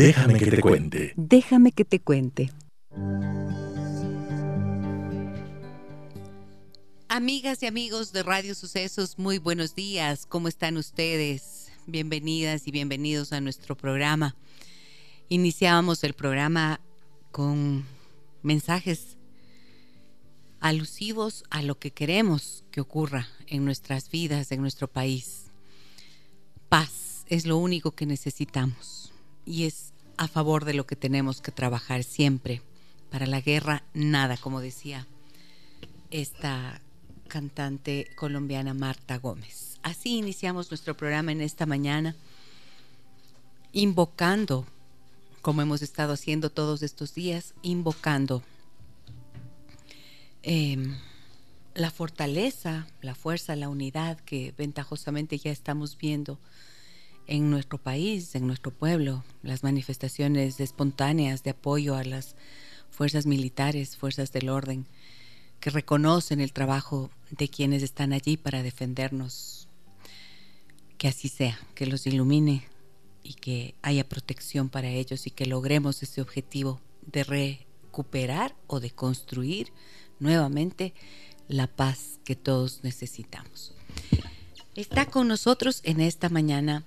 Déjame que te cuente. Déjame que te cuente. Amigas y amigos de Radio Sucesos, muy buenos días. ¿Cómo están ustedes? Bienvenidas y bienvenidos a nuestro programa. Iniciábamos el programa con mensajes alusivos a lo que queremos que ocurra en nuestras vidas, en nuestro país. Paz es lo único que necesitamos y es a favor de lo que tenemos que trabajar siempre. Para la guerra, nada, como decía esta cantante colombiana Marta Gómez. Así iniciamos nuestro programa en esta mañana, invocando, como hemos estado haciendo todos estos días, invocando em, la fortaleza, la fuerza, la unidad que ventajosamente ya estamos viendo en nuestro país, en nuestro pueblo, las manifestaciones espontáneas de apoyo a las fuerzas militares, fuerzas del orden, que reconocen el trabajo de quienes están allí para defendernos. Que así sea, que los ilumine y que haya protección para ellos y que logremos ese objetivo de recuperar o de construir nuevamente la paz que todos necesitamos. Está con nosotros en esta mañana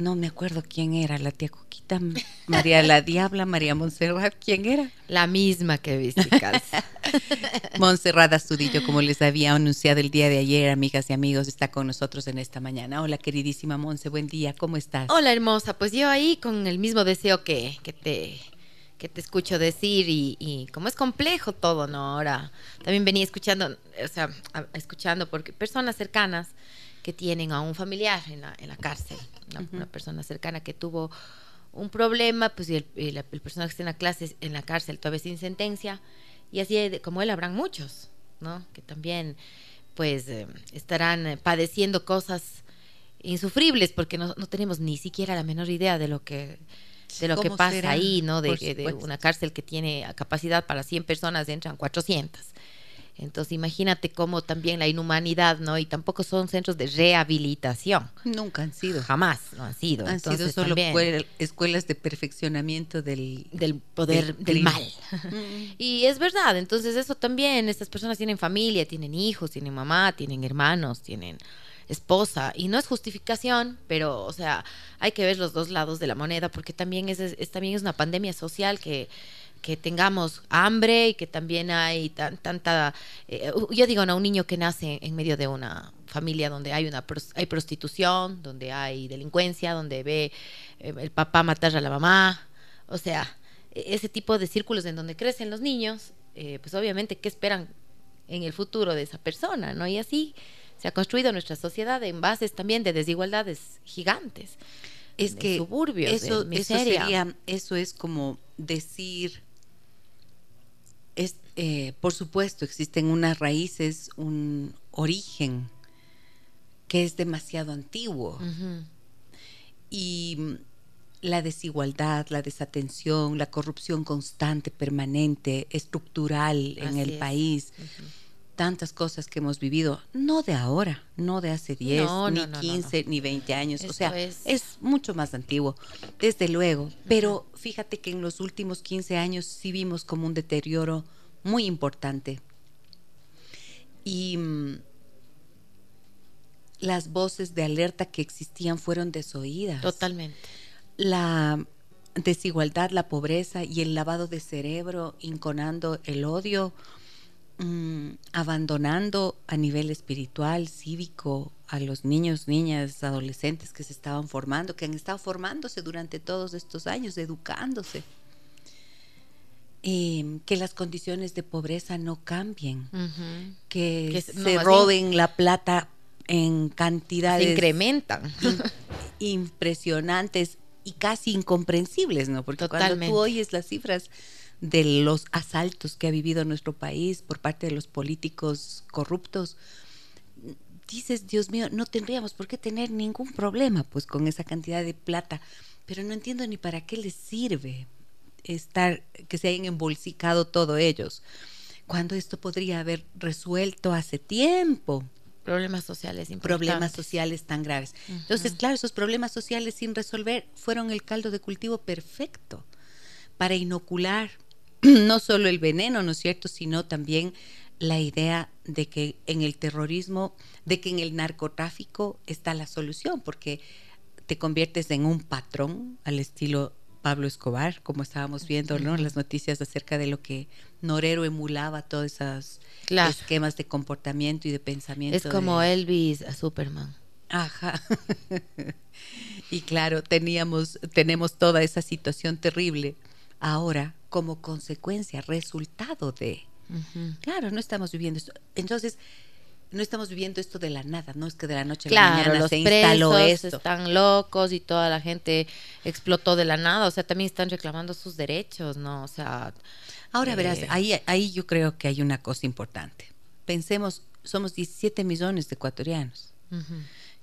no me acuerdo quién era, la tía Coquita, María la Diabla, María Montserrat, ¿quién era? La misma que viste, Montserrat Astudillo, como les había anunciado el día de ayer, amigas y amigos, está con nosotros en esta mañana. Hola, queridísima Monse, buen día, ¿cómo estás? Hola, hermosa, pues yo ahí con el mismo deseo que, que te que te escucho decir y, y, como es complejo todo, ¿no? Ahora también venía escuchando, o sea, escuchando porque personas cercanas que tienen a un familiar en la, en la cárcel, una, persona cercana que tuvo un problema, pues y el, el, persona que está en la clase, en la cárcel, todavía sin sentencia, y así como él habrán muchos, ¿no? Que también, pues, eh, estarán eh, padeciendo cosas insufribles porque no, no, tenemos ni siquiera la menor idea de lo que de lo que pasa ahí, ¿no? De, de, una cárcel que tiene capacidad para 100 personas, entran 400. Entonces imagínate cómo también la inhumanidad, ¿no? Y tampoco son centros de rehabilitación. Nunca han sido. Jamás no han sido. Han sido solo escuelas de perfeccionamiento del, del poder del, mal. y es verdad, entonces eso también, estas personas tienen familia, tienen hijos, tienen mamá, tienen hermanos, tienen esposa y no es justificación, pero o sea, hay que ver los dos lados de la moneda porque también es, es también es una pandemia social que que tengamos hambre y que también hay tanta, eh, yo digo, no, un niño que nace en medio de una familia donde hay una hay prostitución, donde hay delincuencia, donde ve eh, el papá matar a la mamá, o sea, e-, ese tipo de círculos en donde crecen los niños, eh, pues obviamente, ¿qué esperan en el futuro de esa persona? ¿no? Y así se ha construido nuestra sociedad en bases también de desigualdades gigantes. Es que suburbios, eso, eso, sería, eso es como decir eh, por supuesto, existen unas raíces, un origen que es demasiado antiguo. Y la desigualdad, la desatención, la corrupción constante, permanente, estructural en el país, tantas cosas que hemos vivido, no de ahora, no de hace 10, ni 15, ni 20 años, o sea, es... es... mucho más antiguo, desde luego, pero fíjate que en los últimos 15 años sí vimos como un deterioro muy importante. Y mm, las voces de alerta que existían fueron desoídas. Totalmente. La desigualdad, la pobreza y el lavado de cerebro, inconando el odio, mm, abandonando a nivel espiritual, cívico, a los niños, niñas, adolescentes que se estaban formando, que han estado formándose durante todos estos años, educándose. Em, que las condiciones de pobreza no cambien, que, se roben la plata en cantidades se incrementan. impresionantes y casi incomprensibles, ¿no? Porque cuando tú oyes las cifras de los asaltos que ha vivido nuestro país por parte de los políticos corruptos, dices, Dios mío, no tendríamos por qué tener ningún problema pues con esa cantidad de plata, pero no entiendo ni para qué les sirve estar que se hayan embolsicado todos ellos, cuando esto podría haber resuelto hace tiempo problemas sociales problemas sociales tan graves. Entonces, claro, esos problemas sociales sin resolver fueron el caldo de cultivo perfecto para inocular no solo el veneno, ¿no es cierto?, sino también la idea de que en el terrorismo, de que en el narcotráfico está la solución, porque te conviertes en un patrón al estilo Pablo Escobar, como estábamos viendo, ¿no? Las noticias acerca de lo que Norero emulaba, todos esos esquemas de comportamiento y de pensamiento. Es como Elvis a Superman. Ajá. y claro, teníamos, tenemos toda esa situación terrible ahora como consecuencia, resultado de. Claro, no estamos viviendo esto. Entonces, no estamos viviendo esto de la nada, no es que de la noche a la mañana los se instaló esto. están locos y toda la gente explotó de la nada, o sea, también están reclamando sus derechos, ¿no? O sea, ahora verás, eh, ahí ahí yo creo que hay una cosa importante. Pensemos, somos 17 millones de ecuatorianos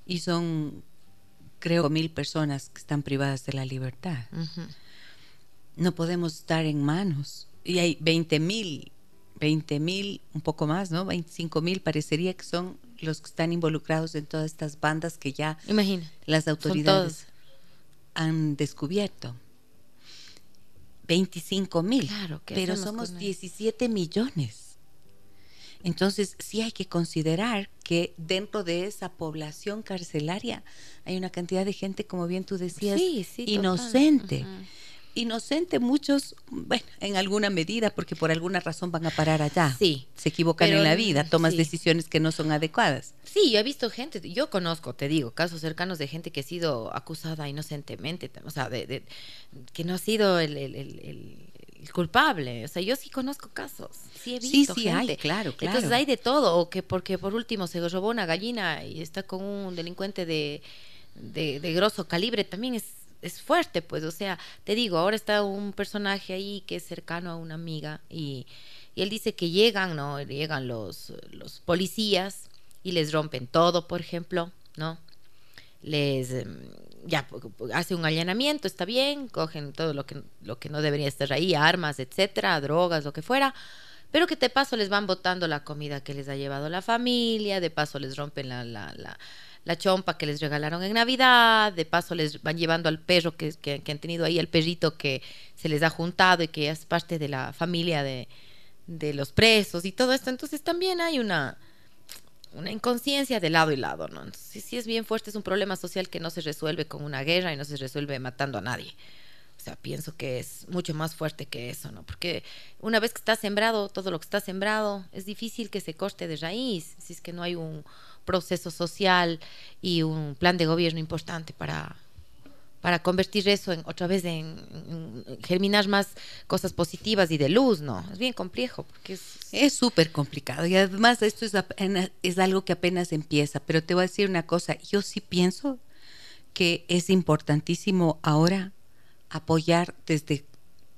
y son creo mil personas que están privadas de la libertad. No podemos estar en manos y hay 20 mil 20 mil, un poco más, ¿no? 25 mil parecería que son los que están involucrados en todas estas bandas que ya Imagina, las autoridades han descubierto. 25 mil, claro, pero somos 17 millones. Entonces sí hay que considerar que dentro de esa población carcelaria hay una cantidad de gente, como bien tú decías, inocente inocente muchos, bueno, en alguna medida, porque por alguna razón van a parar allá. Sí. Se equivocan en la vida, tomas decisiones que no son adecuadas. Sí, yo he visto gente, yo conozco, te digo, casos cercanos de gente que ha sido acusada inocentemente, o sea, de, que no ha sido el, culpable. O sea, yo sí conozco casos. Sí, he visto sí, sí, hay, claro, claro. Entonces hay de todo. O que porque por último se robó una gallina y está con un delincuente de, de, de grosso calibre, también es es fuerte, pues, o sea, te digo, ahora está un personaje ahí que es cercano a una amiga y, él dice que llegan, ¿no? Llegan los, los policías y les rompen todo, por ejemplo, ¿no? Les, em, ya, hace un allanamiento, está bien, cogen todo lo que, lo que no debería estar ahí, armas, etcétera, drogas, lo que fuera, pero que de paso les van botando la comida que les ha llevado la familia, de paso les rompen la, la, la la chompa que les regalaron en Navidad, de paso les van llevando al perro que, que, han tenido ahí, el perrito que se les ha juntado y que es parte de la familia de, de los presos y todo esto. Entonces también hay una, una inconsciencia de lado y lado, ¿no? Entonces sí es bien fuerte, es un problema social que no se resuelve con una guerra y no se resuelve matando a nadie. O sea, pienso que es mucho más fuerte que eso, ¿no? Porque una vez que está sembrado, todo lo que está sembrado, es difícil que se corte de raíz, si es que no hay un, proceso social y un plan de gobierno importante para, para convertir eso en otra vez en, germinar más cosas positivas y de luz, ¿no? Es bien complejo porque es súper complicado y además esto es, es algo que apenas empieza, pero te voy a decir una cosa, yo sí pienso que es importantísimo ahora apoyar desde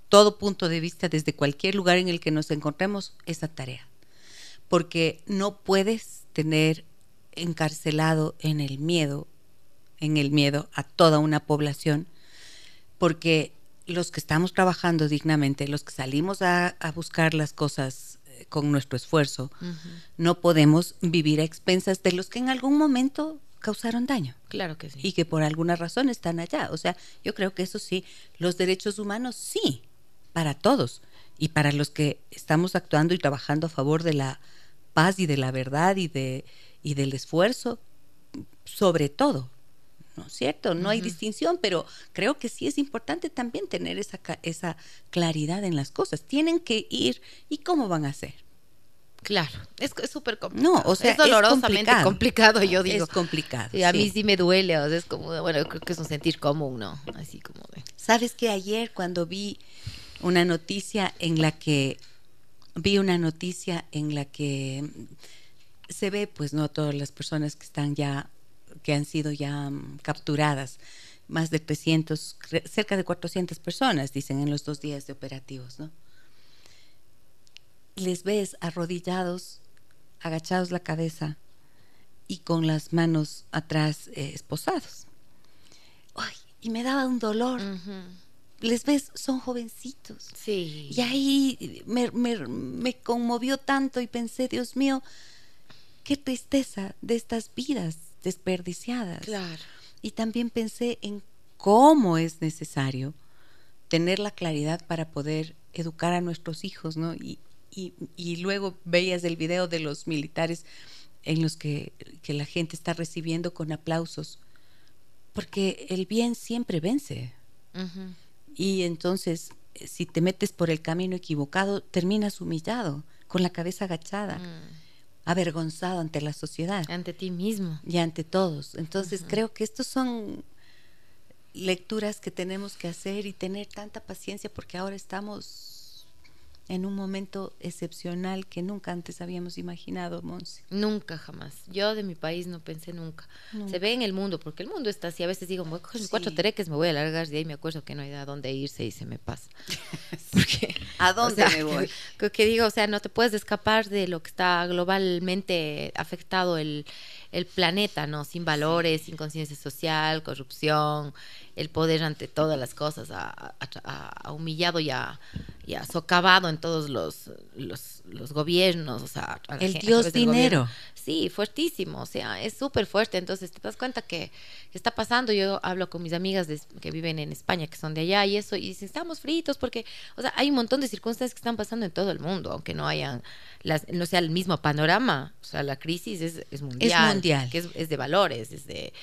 todo punto de vista, desde cualquier lugar en el que nos encontremos, esa tarea. Porque no puedes tener encarcelado en el miedo, en el miedo a toda una población, porque los que estamos trabajando dignamente, los que salimos a, buscar las cosas eh, con nuestro esfuerzo, no podemos vivir a expensas de los que en algún momento causaron daño. Claro que sí. Y que por alguna razón están allá. O sea, yo creo que eso sí, los derechos humanos sí, para todos. Y para los que estamos actuando y trabajando a favor de la paz y de la verdad y de y del esfuerzo, sobre todo. ¿No es cierto? No hay distinción, pero creo que sí es importante también tener esa, esa claridad en las cosas. Tienen que ir y cómo van a hacer. Claro, es súper complicado. No, o sea, es dolorosamente complicado. yo digo. Es complicado. Y a mí sí me duele, o sea, es como, bueno, creo que es un sentir común, ¿no? Así como de... Sabes que ayer cuando vi una noticia en la que, vi una noticia en la que se ve, pues, no todas las personas que están ya, que han sido ya mm, capturadas, más de 300, cerca de 400 personas, dicen, en los dos días de operativos, ¿no? Les ves arrodillados, agachados la cabeza y con las manos atrás eh, esposados. Ay, y me daba un dolor. Les ves, son jovencitos. Sí. Y ahí me, me conmovió tanto y pensé, Dios mío, qué tristeza de estas vidas desperdiciadas. Claro. Y también pensé en cómo es necesario tener la claridad para poder educar a nuestros hijos, ¿no? Y, y, luego veías el video de los militares en los que, que, la gente está recibiendo con aplausos, porque el bien siempre vence. Y entonces, si te metes por el camino equivocado, terminas humillado, con la cabeza agachada. Mm avergonzado ante la sociedad. Ante ti mismo. Y ante todos. Entonces creo que estos son lecturas que tenemos que hacer y tener tanta paciencia porque ahora estamos en un momento excepcional que nunca antes habíamos imaginado, Monse. Nunca, jamás. Yo de mi país no pensé nunca. Se ve en el mundo, porque el mundo está así. A veces digo, voy a coger mis cuatro tereques, me voy a largar, y ahí me acuerdo que no hay a dónde irse y se me pasa. porque, ¿A dónde me voy? Que, que, digo, o sea, no te puedes escapar de lo que está globalmente afectado el, el planeta, ¿no? Sin valores, sin conciencia social, corrupción, el poder ante todas las cosas, ha, humillado y ha, socavado en todos los, los, gobiernos. O sea, el Dios dinero. Sí, fuertísimo, o sea, es súper fuerte. Entonces te das cuenta que, está pasando. Yo hablo con mis amigas que viven en España, que son de allá y eso, y dicen, estamos fritos porque, o sea, hay un montón de circunstancias que están pasando en todo el mundo, aunque no hayan, las, no sea el mismo panorama. O sea, la crisis es, es mundial. Es mundial. Que es, de valores, es de...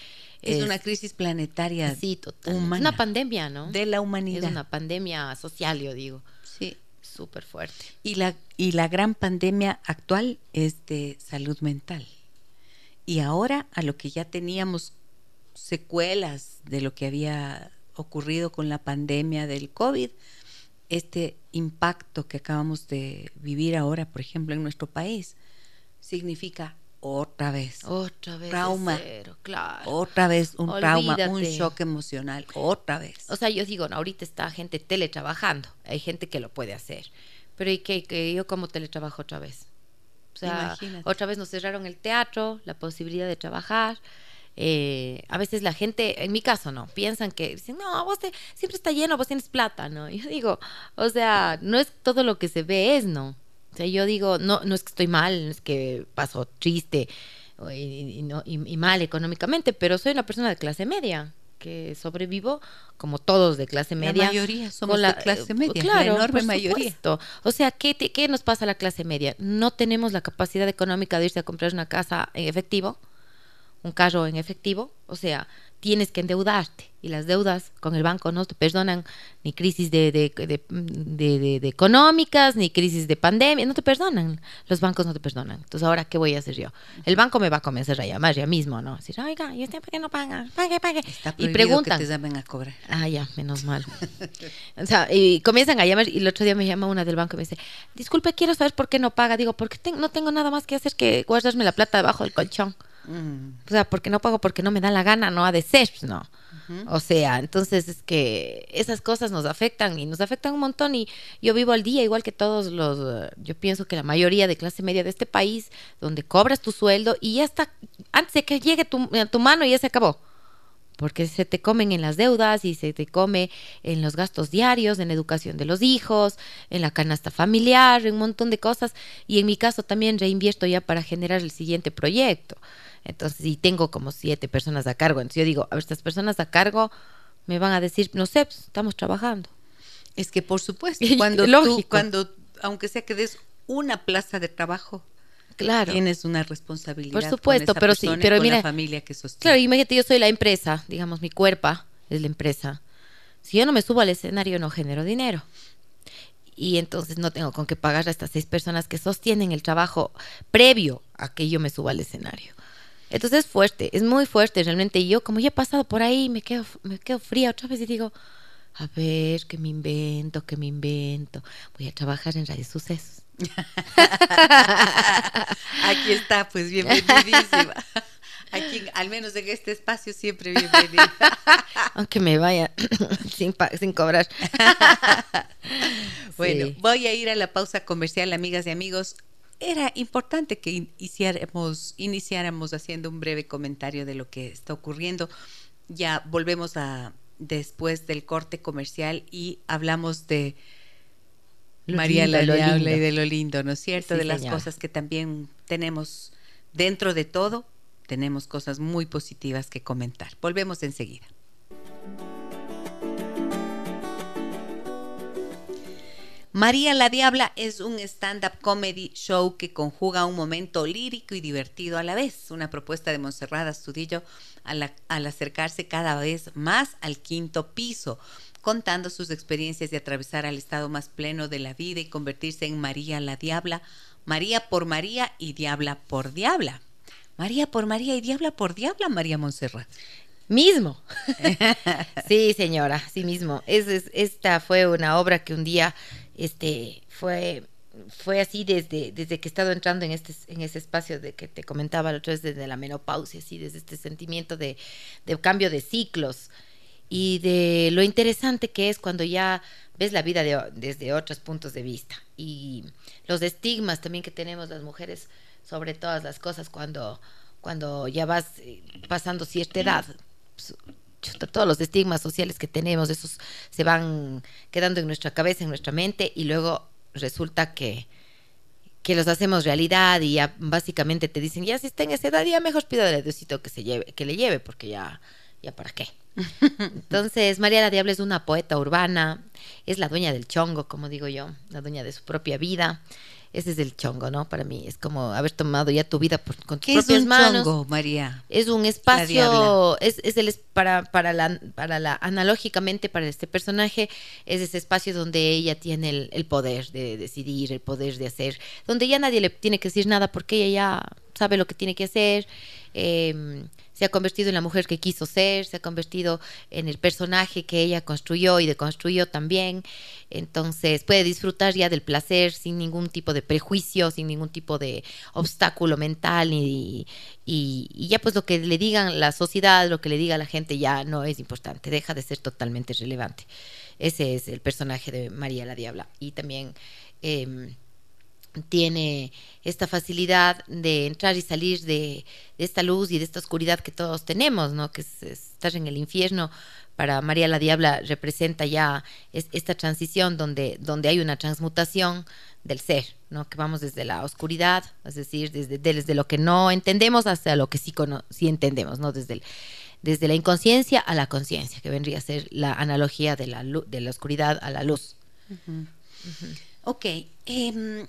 Es, una crisis planetaria. Sí, total. Es una pandemia, ¿no? De la humanidad. Es una pandemia social, yo digo. Sí súper fuerte. Y la, y la gran pandemia actual es de salud mental. Y ahora a lo que ya teníamos secuelas de lo que había ocurrido con la pandemia del COVID, este impacto que acabamos de vivir ahora, por ejemplo, en nuestro país, significa otra vez. Otra vez. Trauma. claro. Otra vez un trauma, un shock emocional. Otra vez. O sea, yo digo, ahorita está gente teletrabajando. Hay gente que lo puede hacer. Pero ¿y qué? Que yo como teletrabajo otra vez. O sea, otra vez nos cerraron el teatro, la posibilidad de trabajar. Eh, a veces la gente, en mi caso no, piensan que dicen, no, vos siempre está lleno, vos tienes plata, ¿no? yo digo, o sea, no es todo lo que se ve, es, ¿no? O sea, yo digo, no, no es que estoy mal, no es que paso triste y, y, mal económicamente, pero soy una persona de clase media que sobrevivo como todos de clase media. La mayoría somos la, de clase media, claro, la enorme mayoría. O sea, ¿qué, ¿qué nos pasa a la clase media? No tenemos la capacidad económica de irse a comprar una casa en efectivo, un carro en efectivo, o sea, tienes que endeudarte y las deudas con el banco no te perdonan ni crisis de, de, de, económicas, ni crisis de pandemia, no te perdonan, los bancos no te perdonan. Entonces, ¿ahora qué voy a hacer yo? El banco me va a comenzar a llamar ya mismo, ¿no? Decir, oiga, ¿y usted por qué no paga? Pague, pague. y preguntan. que te llamen a cobrar. Ah, ya, menos mal. o sea, y comienzan a llamar y el otro día me llama una del banco y me dice, disculpe, quiero saber por qué no paga. Digo, porque no tengo nada más que hacer que guardarme la plata debajo del colchón. O sea, porque no pago porque no me da la gana, no ha de ser, pues, no. O sea, entonces es que esas cosas nos afectan y nos afectan un montón y yo vivo al día igual que todos los, yo pienso que la mayoría de clase media de este país, donde cobras tu sueldo y ya está, antes de que llegue tu, a tu mano ya se acabó porque se te comen en las deudas y se te come en los gastos diarios, en educación de los hijos, en la canasta familiar, en un montón de cosas. Y en mi caso también reinvierto ya para generar el siguiente proyecto. Entonces, si tengo como siete personas a cargo, entonces yo digo, a ver, estas personas a cargo me van a decir, no sé, pues, estamos trabajando. Es que por supuesto, cuando Lógico. tú, cuando, aunque sea que des una plaza de trabajo, claro. tienes una responsabilidad. Por supuesto, pero sí, pero con mira, la familia que sostiene. Claro, imagínate, yo soy la empresa, digamos, mi cuerpo es la empresa. Si yo no me subo al escenario, no genero dinero. Y entonces no tengo con qué pagar a estas seis personas que sostienen el trabajo previo a que yo me suba al escenario. Entonces es fuerte, es muy fuerte realmente. Y yo, como ya he pasado por ahí, me quedo, me quedo fría otra vez y digo, a ver, que me invento, que me invento. Voy a trabajar en Radio Sucesos. Aquí está, pues bienvenidísima. Aquí, al menos en este espacio, siempre bienvenido. Aunque me vaya sin, sin cobrar. bueno, voy a ir a la pausa comercial, amigas y amigos. Era importante que iniciáramos, iniciáramos haciendo un breve comentario de lo que está ocurriendo. Ya volvemos a después del corte comercial y hablamos de María la Diabla y de lo lindo, ¿no es cierto? de las cosas que también tenemos dentro de todo, tenemos cosas muy positivas que comentar. Volvemos enseguida. María la Diabla es un stand-up comedy show que conjuga un momento lírico y divertido a la vez, una propuesta de Monserrat Astudillo al, al acercarse cada vez más al quinto piso, contando sus experiencias de atravesar al estado más pleno de la vida y convertirse en María la Diabla, María por María y Diabla por Diabla. María por María y Diabla por Diabla, María Monserrat. Mismo. sí, señora, sí mismo. Es, esta fue una obra que un día este, fue, fue así desde, desde que he estado entrando en, este, en ese espacio de que te comentaba la otra vez, desde la menopausia, así, desde este sentimiento de, de cambio de ciclos y de lo interesante que es cuando ya ves la vida desde otros puntos de vista y los estigmas también que tenemos las mujeres sobre todas las cosas cuando, cuando ya vas eh, pasando cierta edad. Todos los estigmas sociales que tenemos, esos se van quedando en nuestra cabeza, en nuestra mente, y luego resulta que, que los hacemos realidad y ya básicamente te dicen, ya si está en esa edad, ya mejor pídale a Diosito que se lleve, que le lleve, porque ya, ya para qué. Entonces, María la Diabla es una poeta urbana, es la dueña del chongo, como digo yo, la dueña de su propia vida ese es el chongo, ¿no? Para mí es como haber tomado ya tu vida por, con tus ¿Qué propias es un manos. Chongo, María? Es un espacio, es, es el para para la para la analógicamente para este personaje es ese espacio donde ella tiene el, el poder de decidir, el poder de hacer, donde ya nadie le tiene que decir nada porque ella ya sabe lo que tiene que hacer. Eh, se ha convertido en la mujer que quiso ser, se ha convertido en el personaje que ella construyó y deconstruyó también. Entonces puede disfrutar ya del placer sin ningún tipo de prejuicio, sin ningún tipo de obstáculo mental y, y, ya pues lo que le digan la sociedad, lo que le diga la gente ya no es importante, deja de ser totalmente relevante. Ese es el personaje de María la Diabla. Y también... Em, tiene esta facilidad de entrar y salir de, esta luz y de esta oscuridad que todos tenemos, ¿no? Que es, estar en el infierno. Para María la Diabla representa ya esta transición donde, donde hay una transmutación del ser, ¿no? Que vamos desde la oscuridad, es decir, desde, desde lo que no entendemos hasta lo que sí, sí entendemos, ¿no? Desde, desde la inconsciencia a la conciencia, que vendría a ser la analogía de la, de la oscuridad a la luz. Ok. Em,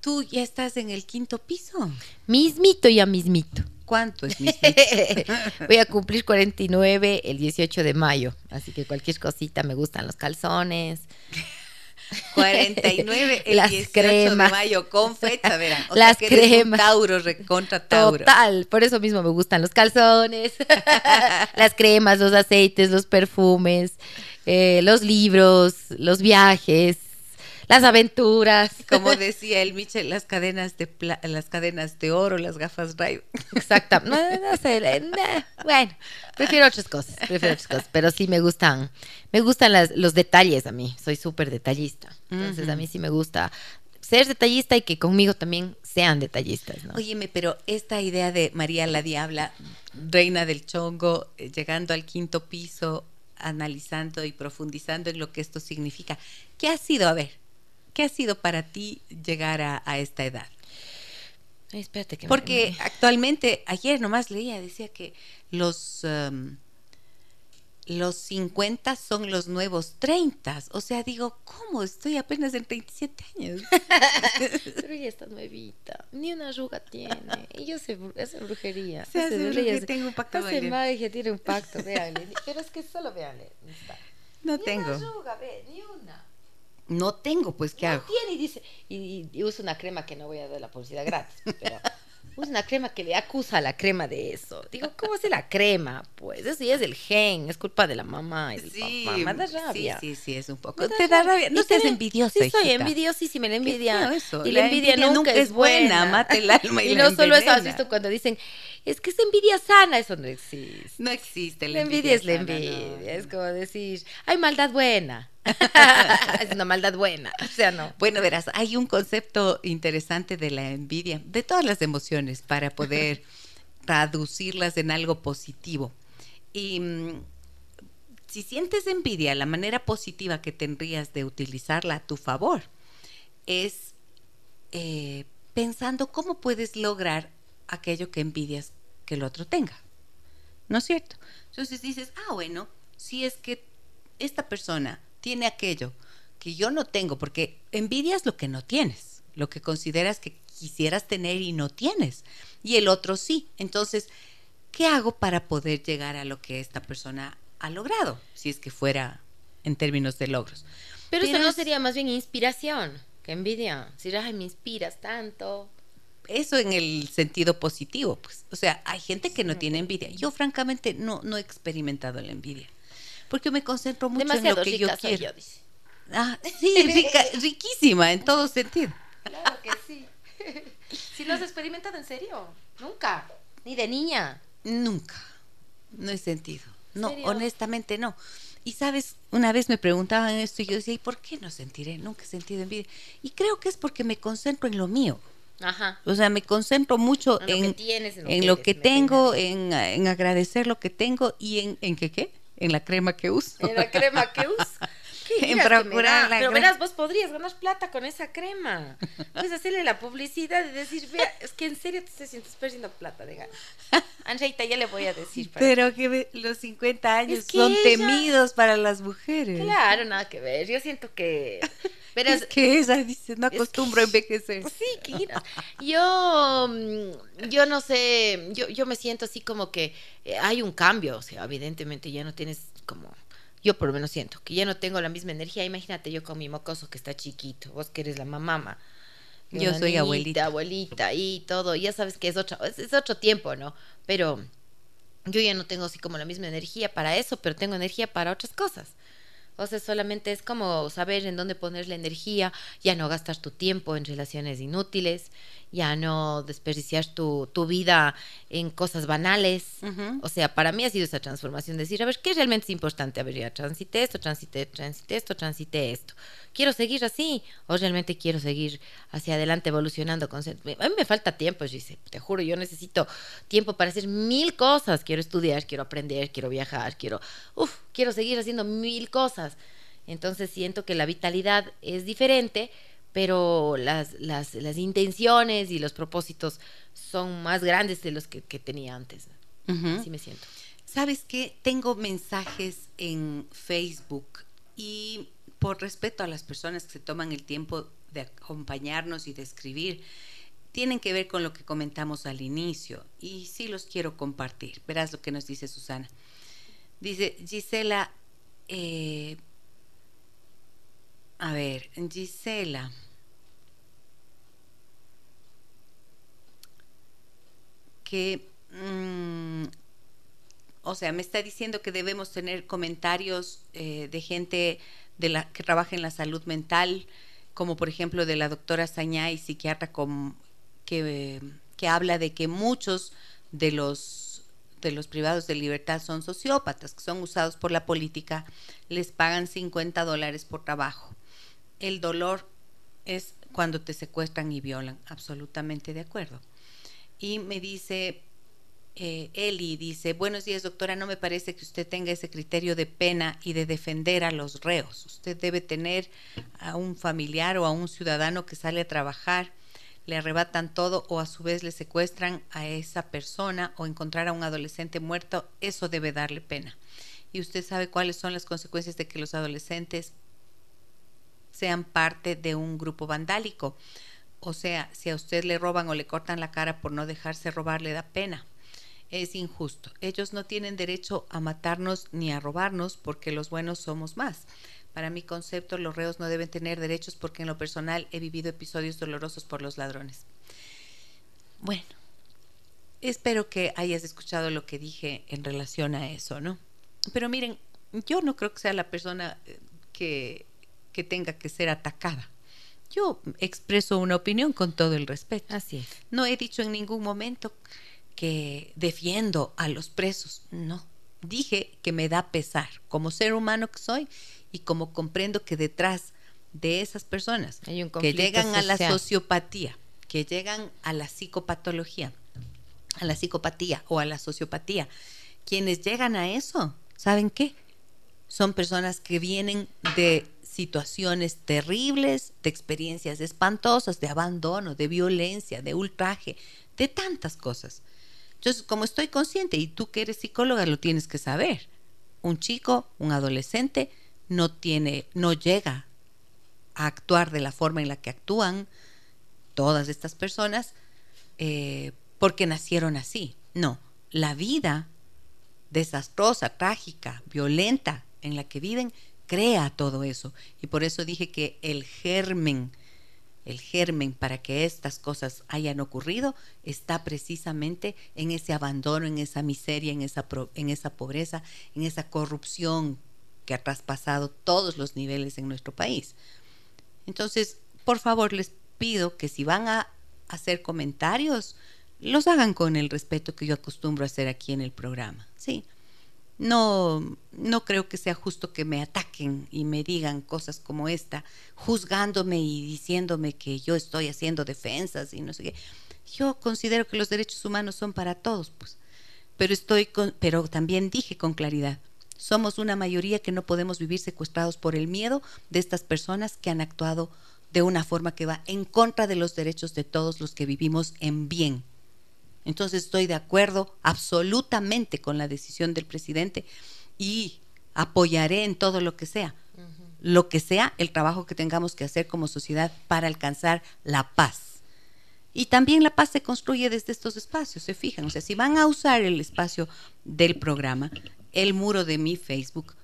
tú ya estás en el quinto piso. Mismito ya mismito. ¿Cuánto es mismito? Voy a cumplir 49 el 18 de mayo, así que cualquier cosita me gustan los calzones. 49 el las 18 cremas. de mayo con fecha, verán. O las sea que cremas. Tauro, recontra Tauro. Total, por eso mismo me gustan los calzones, las cremas, los aceites, los perfumes, eh, los libros, los viajes, las aventuras. Como decía el Michel, las cadenas de las cadenas de oro, las gafas Ray. Exacto. No, sé, bueno, prefiero otras cosas, prefiero otras cosas, pero sí me gustan, me gustan las, los detalles a mí. Soy súper detallista. Entonces a mí sí me gusta ser detallista y que conmigo también sean detallistas. ¿no? Óyeme, pero esta idea de María la Diabla, reina del chongo, eh, llegando al quinto piso, analizando y profundizando en lo que esto significa, ¿qué ha sido? A ver, ¿Qué ha sido para ti llegar a, esta edad? espérate que Porque actualmente, ayer nomás leía, decía que los, um, los 50 son los nuevos 30. O sea, digo, ¿cómo? Estoy apenas en 37 años. Pero ella está nuevita. Ni una arruga tiene. Y yo sé, hace brujería. Se hace, brujería. Tengo un pacto. Hace magia, tiene un pacto, véanle. Pero es que solo véanle. No tengo. Ni una arruga, ve, ni una. No tengo, pues, ¿qué no hago? Tiene y dice, y, usa una crema que no voy a dar la publicidad gratis, pero Usa una crema que le acusa a la crema de eso. Digo, ¿cómo hace la crema? Pues eso ya es el gen, es culpa de la mamá y del Sí, papá. Me da rabia. sí, sí, sí, es un poco. Me da Te da rabia. No Y seas envidiosa, Sí, soy hijita. envidiosísima, la Qué envidia. eso. Y la, envidia, nunca, es buena. mata el alma y, Y la no solo eso, has visto cuando dicen, es que es envidia sana, eso no existe. No existe La envidia es la sana, no. envidia, es como decir, hay maldad buena. es una maldad buena, o sea, no. Bueno, verás, hay un concepto interesante de la envidia, de todas las emociones, para poder traducirlas en algo positivo. Y mm, si sientes envidia, la manera positiva que tendrías de utilizarla a tu favor es eh, pensando cómo puedes lograr aquello que envidias que el otro tenga. ¿No es cierto? Entonces dices, ah, bueno, si es que esta persona tiene aquello que yo no tengo, porque envidias lo que no tienes, lo que consideras que quisieras tener y no tienes, y el otro sí. Entonces, ¿qué hago para poder llegar a lo que esta persona ha logrado, si es que fuera en términos de logros? Pero, eso no sería más bien inspiración que envidia. Decir, ay, me inspiras tanto. Eso en el sentido positivo, pues. O sea, hay gente que no tiene envidia. Yo, francamente, no, no he experimentado la envidia. Porque me concentro mucho Demasiado en lo que rica yo soy quiero. yo, dice. Ah, sí, rica, riquísima en todo sentido. Claro que sí. si lo has experimentado en serio, nunca. Ni de niña. Nunca. No he sentido. No, ¿Serio? honestamente no. Y sabes, una vez me preguntaban esto y yo decía, ¿y por qué no sentiré? Nunca he sentido envidia. Y creo que es porque me concentro en lo mío. Ajá. O sea, me concentro mucho En lo en, que tienes, en lo en que lo tengo, en, en agradecer lo que tengo y en, en qué qué, en la crema que uso. En la crema que uso. ¿Qué En procurar la Pero verás, vos podrías ganar plata con esa crema. Puedes hacerle la publicidad y decir, vea, es que en serio te estás, estás perdiendo plata de gana. Anreita, ya le voy a decir. para- Pero que los 50 años Es que son ella- temidos para las mujeres. Claro, nada que ver. Yo siento que... Pero Es que ella dice, no acostumbro a envejecer. Sí, Kira. Yo, mm, yo no sé, yo, yo me siento así como que eh, hay un cambio, o sea, evidentemente ya no tienes como, yo por lo menos siento que ya no tengo la misma energía. Imagínate yo con mi mocoso que está chiquito, vos que eres la mamá. Yo soy abuelita. abuelita y todo, ya sabes que es otro, es, es otro tiempo, ¿no? Pero yo ya no tengo así como la misma energía para eso, pero tengo energía para otras cosas. O sea, solamente es como saber en dónde poner la energía, ya no gastar tu tiempo en relaciones inútiles, ya no desperdiciar tu, tu vida en cosas banales. Ujú. O sea, para mí ha sido esa transformación, decir, a ver, ¿qué realmente es importante? A ver, ya transité esto, transité, transité esto, transité esto. ¿Quiero seguir así o realmente quiero seguir hacia adelante evolucionando? con- A mí me falta tiempo, dice, te juro, yo necesito tiempo para hacer mil cosas. Quiero estudiar, quiero aprender, quiero viajar, quiero, uf, quiero seguir haciendo mil cosas. Entonces siento que la vitalidad es diferente, pero las, las, las intenciones y los propósitos son más grandes de los que, que tenía antes. Ujú. Así me siento. ¿Sabes qué? Tengo mensajes en Facebook y por respeto a las personas que se toman el tiempo de acompañarnos y de escribir, tienen que ver con lo que comentamos al inicio y sí los quiero compartir. Verás lo que nos dice Susana. Dice Gisela, eh, a ver, Gisela. Que, mm, o sea, me está diciendo que debemos tener comentarios eh, de gente de la, que trabaja en la salud mental, como por ejemplo de la doctora Sañay, psiquiatra, con, que, que habla de que muchos de los de los privados de libertad son sociópatas, que son usados por la política, les pagan 50 dólares por trabajo. El dolor es cuando te secuestran y violan, absolutamente de acuerdo. Y me dice, eh, Eli dice, buenos días doctora, no me parece que usted tenga ese criterio de pena y de defender a los reos. Usted debe tener a un familiar o a un ciudadano que sale a trabajar, le arrebatan todo o a su vez le secuestran a esa persona o encontrar a un adolescente muerto, eso debe darle pena. Y usted sabe cuáles son las consecuencias de que los adolescentes sean parte de un grupo vandálico. O sea, si a usted le roban o le cortan la cara por no dejarse robar, le da pena. Es injusto. Ellos no tienen derecho a matarnos ni a robarnos porque los buenos somos más. Para mi concepto, los reos no deben tener derechos porque en lo personal he vivido episodios dolorosos por los ladrones. Bueno, espero que hayas escuchado lo que dije en relación a eso, ¿no? Pero miren, yo no creo que sea la persona eh, que, que tenga que ser atacada. Yo expreso una opinión con todo el respeto. Así es. No he dicho en ningún momento que defiendo a los presos, no. Dije que me da pesar como ser humano que soy y como comprendo que detrás de esas personas que llegan a la sociopatía, que llegan a la psicopatología, a la psicopatía o a la sociopatía, quienes llegan a eso, ¿saben qué? Son personas que vienen de situaciones terribles, de experiencias espantosas, de abandono, de violencia, de ultraje, de tantas cosas. Entonces, como estoy consciente y tú que eres psicóloga lo tienes que saber, un chico, un adolescente no tiene, no llega a actuar de la forma en la que actúan todas estas personas eh, porque nacieron así. No, la vida desastrosa, trágica, violenta en la que viven crea todo eso. Y por eso dije que el germen, el germen para que estas cosas hayan ocurrido está precisamente en ese abandono, en esa miseria, en esa, en esa pobreza, en esa corrupción que ha traspasado todos los niveles en nuestro país. Entonces, por favor, les pido que si van a hacer comentarios, los hagan con el respeto que yo acostumbro a hacer aquí en el programa. Sí, no, no creo que sea justo que me ataquen y me digan cosas como esta, juzgándome y diciéndome que yo estoy haciendo defensas y no sé qué. Yo considero que los derechos humanos son para todos, pues. Pero estoy con, pero también dije con claridad, somos una mayoría que no podemos vivir secuestrados por el miedo de estas personas que han actuado de una forma que va en contra de los derechos de todos los que vivimos en bien. Entonces estoy de acuerdo absolutamente con la decisión del presidente y apoyaré en todo lo que sea, lo que sea el trabajo que tengamos que hacer como sociedad para alcanzar la paz. Y también la paz se construye desde estos espacios, se fijan. O sea, si van a usar el espacio del programa, el muro de mi Facebook,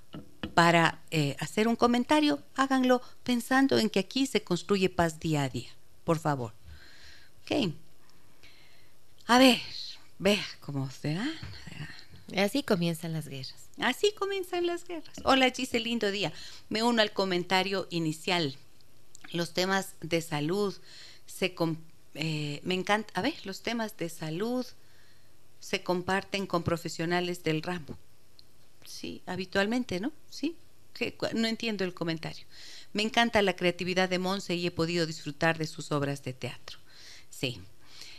para eh, hacer un comentario, háganlo pensando en que aquí se construye paz día a día, por favor. Ok. A ver, vea cómo se gana, Así comienzan las guerras. Así comienzan las guerras. Hola Gise, lindo día. Me uno al comentario inicial. Los temas de salud se... Eh, me encanta... A ver, los temas de salud se comparten con profesionales del ramo. Sí, habitualmente, ¿no? Sí, que, no entiendo el comentario. Me encanta la creatividad de Monse y he podido disfrutar de sus obras de teatro. Sí,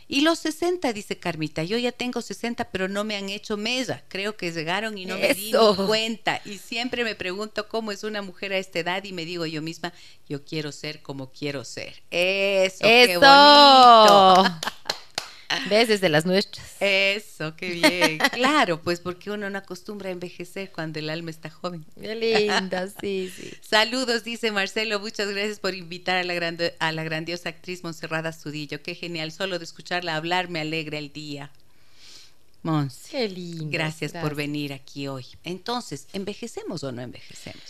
y los 60, dice Carmita, yo ya tengo 60, pero no me han hecho mesa. Creo que llegaron y no me di cuenta. Y siempre me pregunto cómo es una mujer a esta edad y me digo yo misma, yo quiero ser como quiero ser. Eso, Eso. qué bonito. ¿Ves? Desde las nuestras. Eso, qué bien. Claro, pues porque uno no acostumbra a envejecer cuando el alma está joven. Qué linda, sí, sí. Saludos, dice Marcelo. Muchas gracias por invitar a la, a la grandiosa actriz Monserrada Sudillo. Qué genial. Solo de escucharla hablar me alegra el día. Mons. Qué lindo. gracias por venir aquí hoy. Entonces, ¿envejecemos o no envejecemos?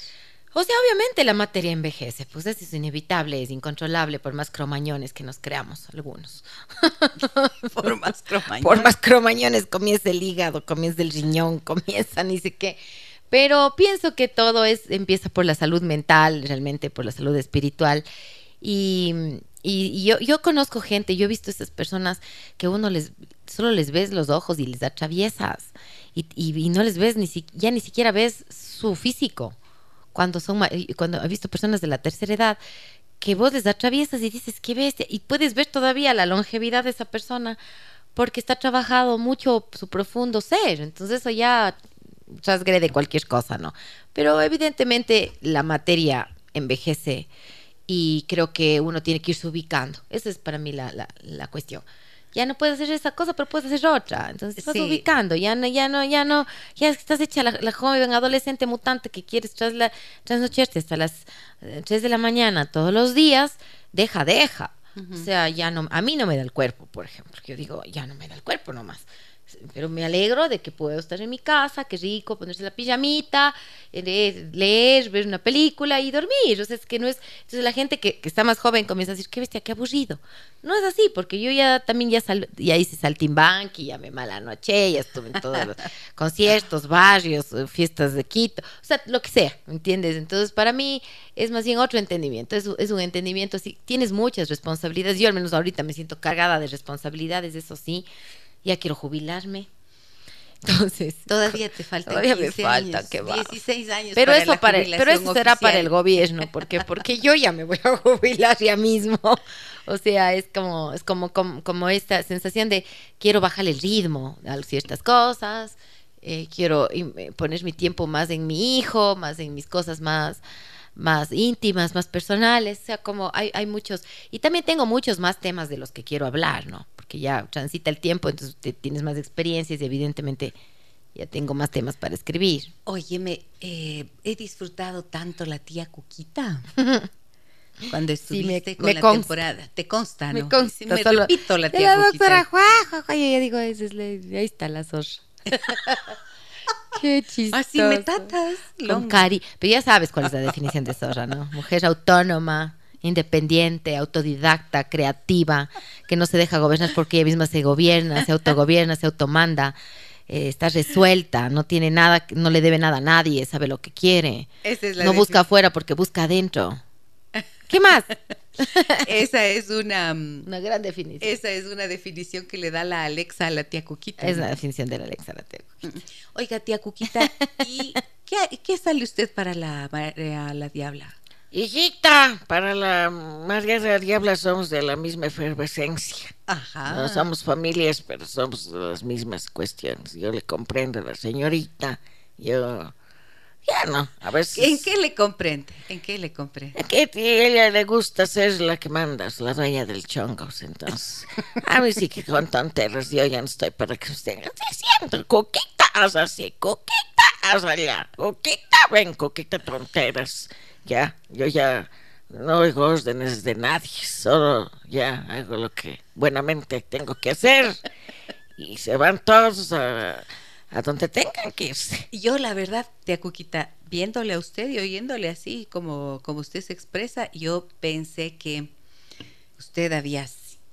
O sea, obviamente la materia envejece, pues eso es inevitable, es incontrolable, por más cromañones que nos creamos algunos. por más cromañones. Por más cromañones comienza el hígado, comienza el riñón, comienza ni sé qué. Pero pienso que todo es, empieza por la salud mental, realmente por la salud espiritual. Y, y, yo, yo conozco gente, yo he visto estas personas que uno les solo les ves los ojos y les atraviesas y, y, no les ves ni si, ya ni siquiera ves su físico cuando son cuando he visto personas de la tercera edad que vos les atraviesas y dices qué bestia y puedes ver todavía la longevidad de esa persona porque está trabajado mucho su profundo ser. Entonces eso ya transgrede cualquier cosa no pero evidentemente la materia envejece y creo que uno tiene que irse ubicando. Esa es para mí la, la, la cuestión ya no puedes hacer esa cosa, pero puedes hacer otra. Entonces te vas ubicando, ya no, ya no, ya no, ya estás hecha la, joven adolescente mutante que quieres tras la, trasnocharte hasta las 3 eh, de la mañana todos los días, deja, deja. O sea, ya no, a mí no me da el cuerpo, por ejemplo. Yo digo, ya no me da el cuerpo nomás. Pero me alegro de que puedo estar en mi casa, qué rico, ponerse la pijamita, leer, leer, ver una película y dormir. O sea, es que no es. Entonces la gente que, que está más joven comienza a decir, qué bestia, qué aburrido. No es así, porque yo ya también ya, sal, ya hice saltimbanqui, ya me mala noche, ya estuve en todos los conciertos, barrios, eh, fiestas de Quito, o sea, lo que sea, ¿me entiendes? Entonces, para mí es más bien otro entendimiento, es, es un entendimiento, sí, tienes muchas responsabilidades, yo al menos ahorita me siento cargada de responsabilidades, eso sí, ya quiero jubilarme. Entonces, todavía te falta todavía me falta que va. 16 años. Pero eso para pero eso será para el gobierno, porque porque yo ya me voy a jubilar ya mismo. O sea, es como es como como, como esta sensación de quiero bajar el ritmo a ciertas cosas, eh, quiero poner mi tiempo más en mi hijo, más en mis cosas más más íntimas, más personales, o sea, como hay, hay muchos, y también tengo muchos más temas de los que quiero hablar, ¿no? Porque ya transita el tiempo, entonces tienes más experiencias y evidentemente ya tengo más temas para escribir. Óyeme, eh, he disfrutado tanto la tía Cuquita. Cuando estuviste con la temporada. Te consta, ¿no? Me consta. me repito la tía la doctora Juajo, yo ya digo, es, ahí está la zorra. Qué chistoso. Así me tatas. Con cari. Pero ya sabes cuál es la definición de zorra, ¿no? Mujer autónoma, independiente, autodidacta, creativa, que no se deja gobernar porque ella misma se gobierna, se autogobierna, se automanda. Eh, está resuelta, no tiene nada, no le debe nada a nadie, sabe lo que quiere. Esa es la no busca afuera porque busca adentro. ¿Qué más? esa es una una gran definición. Esa es una definición que le da la Alexa a la tía Cuquita. Es la definición de la Alexa a la tía Cuquita. Oiga, tía Cuquita, ¿y qué, qué sale usted para la, la Diabla? Hijita, para la María de la Diabla somos de la misma efervescencia. Ajá. No somos familias, pero somos de las mismas cuestiones. Yo le comprendo a la señorita. Yo ya no, a veces. ¿En qué le comprende? ¿En qué le comprende? Que a ella le gusta ser la que mandas, la dueña del chongos, entonces. A mí sí que con tonteras yo ya no estoy para que usted diciendo, coquita, haz así, coquita, haz allá, coquita, ven, coquita, tonteras. Ya, yo ya no oigo órdenes de nadie, solo ya hago lo que buenamente tengo que hacer. Y se van todos a a donde tengan que irse. Yo, la verdad, tía Cuquita, viéndole a usted y oyéndole así como, como usted se expresa, yo pensé que usted había,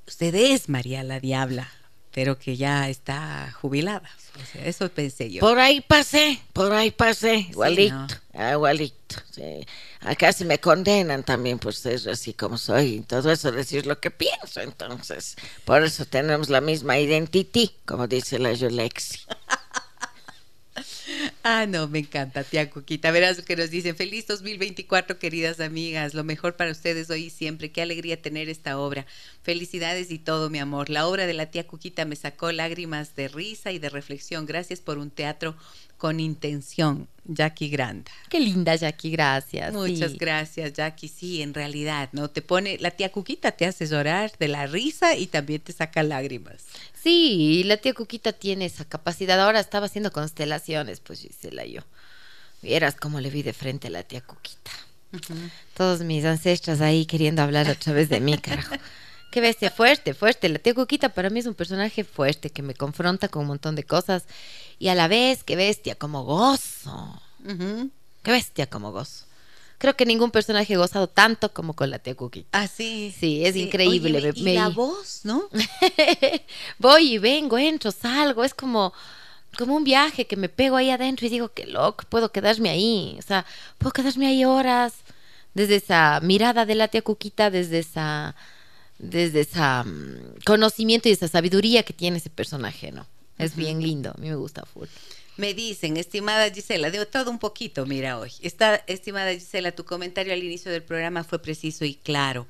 usted es María la Diabla, pero que ya está jubilada. O sea, eso pensé yo. Por ahí pasé, por ahí pasé, igualito, igualito. Sí. Acá si me condenan también por ser así como soy, y todo eso decir lo que pienso, entonces. Por eso tenemos la misma identity, como dice la Yolexi. Ah, no, me encanta, tía Cuquita. Verás lo que nos dicen. Feliz 2024, queridas amigas. Lo mejor para ustedes hoy y siempre. Qué alegría tener esta obra. Felicidades y todo, mi amor. La obra de la tía Cuquita me sacó lágrimas de risa y de reflexión. Gracias por un teatro con intención, Jackie Granda. Qué linda, Jackie, gracias. Muchas gracias, Jackie. Sí, en realidad, ¿no? Te pone, la tía Cuquita te hace llorar de la risa y también te saca lágrimas. Sí, la tía Cuquita tiene esa capacidad. Ahora estaba haciendo constelaciones, pues Gisela yo. Vieras cómo le vi de frente a la tía Cuquita. Todos mis ancestros ahí queriendo hablar otra vez de mí, carajo. Qué bestia, fuerte, fuerte. La tía Cuquita para mí es un personaje fuerte que me confronta con un montón de cosas y a la vez, qué bestia, como gozo. Qué bestia, como gozo. Creo que ningún personaje ha gozado tanto como con la tía Cuquita. Ah, sí. Sí, es increíble. y la voz, ¿no? Voy y vengo, entro, salgo. Es como, como un viaje que me pego ahí adentro y digo, qué loco, puedo quedarme ahí. O sea, puedo quedarme ahí horas. Desde esa mirada de la tía Cuquita, desde esa desde ese mm, conocimiento y esa sabiduría que tiene ese personaje, ¿no? Es bien lindo, a mí me gusta full. Me dicen, estimada Gisela, de todo un poquito, mira hoy. Está, estimada Gisela, tu comentario al inicio del programa fue preciso y claro.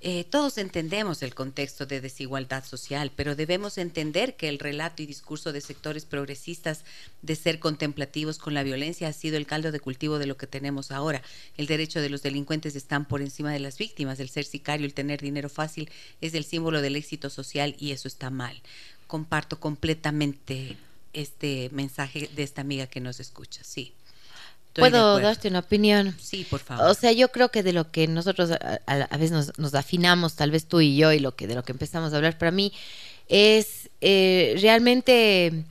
Eh, todos entendemos el contexto de desigualdad social, pero debemos entender que el relato y discurso de sectores progresistas de ser contemplativos con la violencia ha sido el caldo de cultivo de lo que tenemos ahora. El derecho de los delincuentes están por encima de las víctimas. El ser sicario, el tener dinero fácil es el símbolo del éxito social y eso está mal. Comparto completamente este mensaje de esta amiga que nos escucha. Sí. ¿Puedo darte una opinión? Sí, por favor. O sea, yo creo que de lo que nosotros a, veces nos, afinamos, tal vez tú y yo, y lo que de lo que empezamos a hablar, para mí, es eh, realmente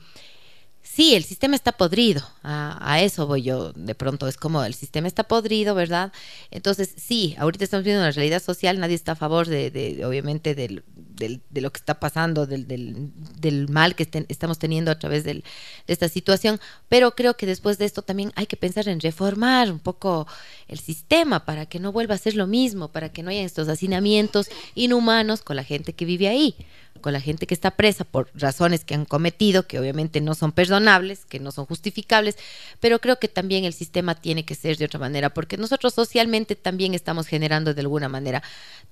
sí, el sistema está podrido, a, eso voy yo, de pronto es como el sistema está podrido, ¿verdad? Entonces, sí, ahorita estamos viendo una realidad social, nadie está a favor de, obviamente, del, de lo que está pasando, del, del, mal que estamos teniendo a través de esta situación, pero creo que después de esto también hay que pensar en reformar un poco el sistema para que no vuelva a ser lo mismo, para que no haya estos hacinamientos inhumanos con la gente que vive ahí con la gente que está presa por razones que han cometido, que obviamente no son perdonables, que no son justificables, pero creo que también el sistema tiene que ser de otra manera, porque nosotros socialmente también estamos generando de alguna manera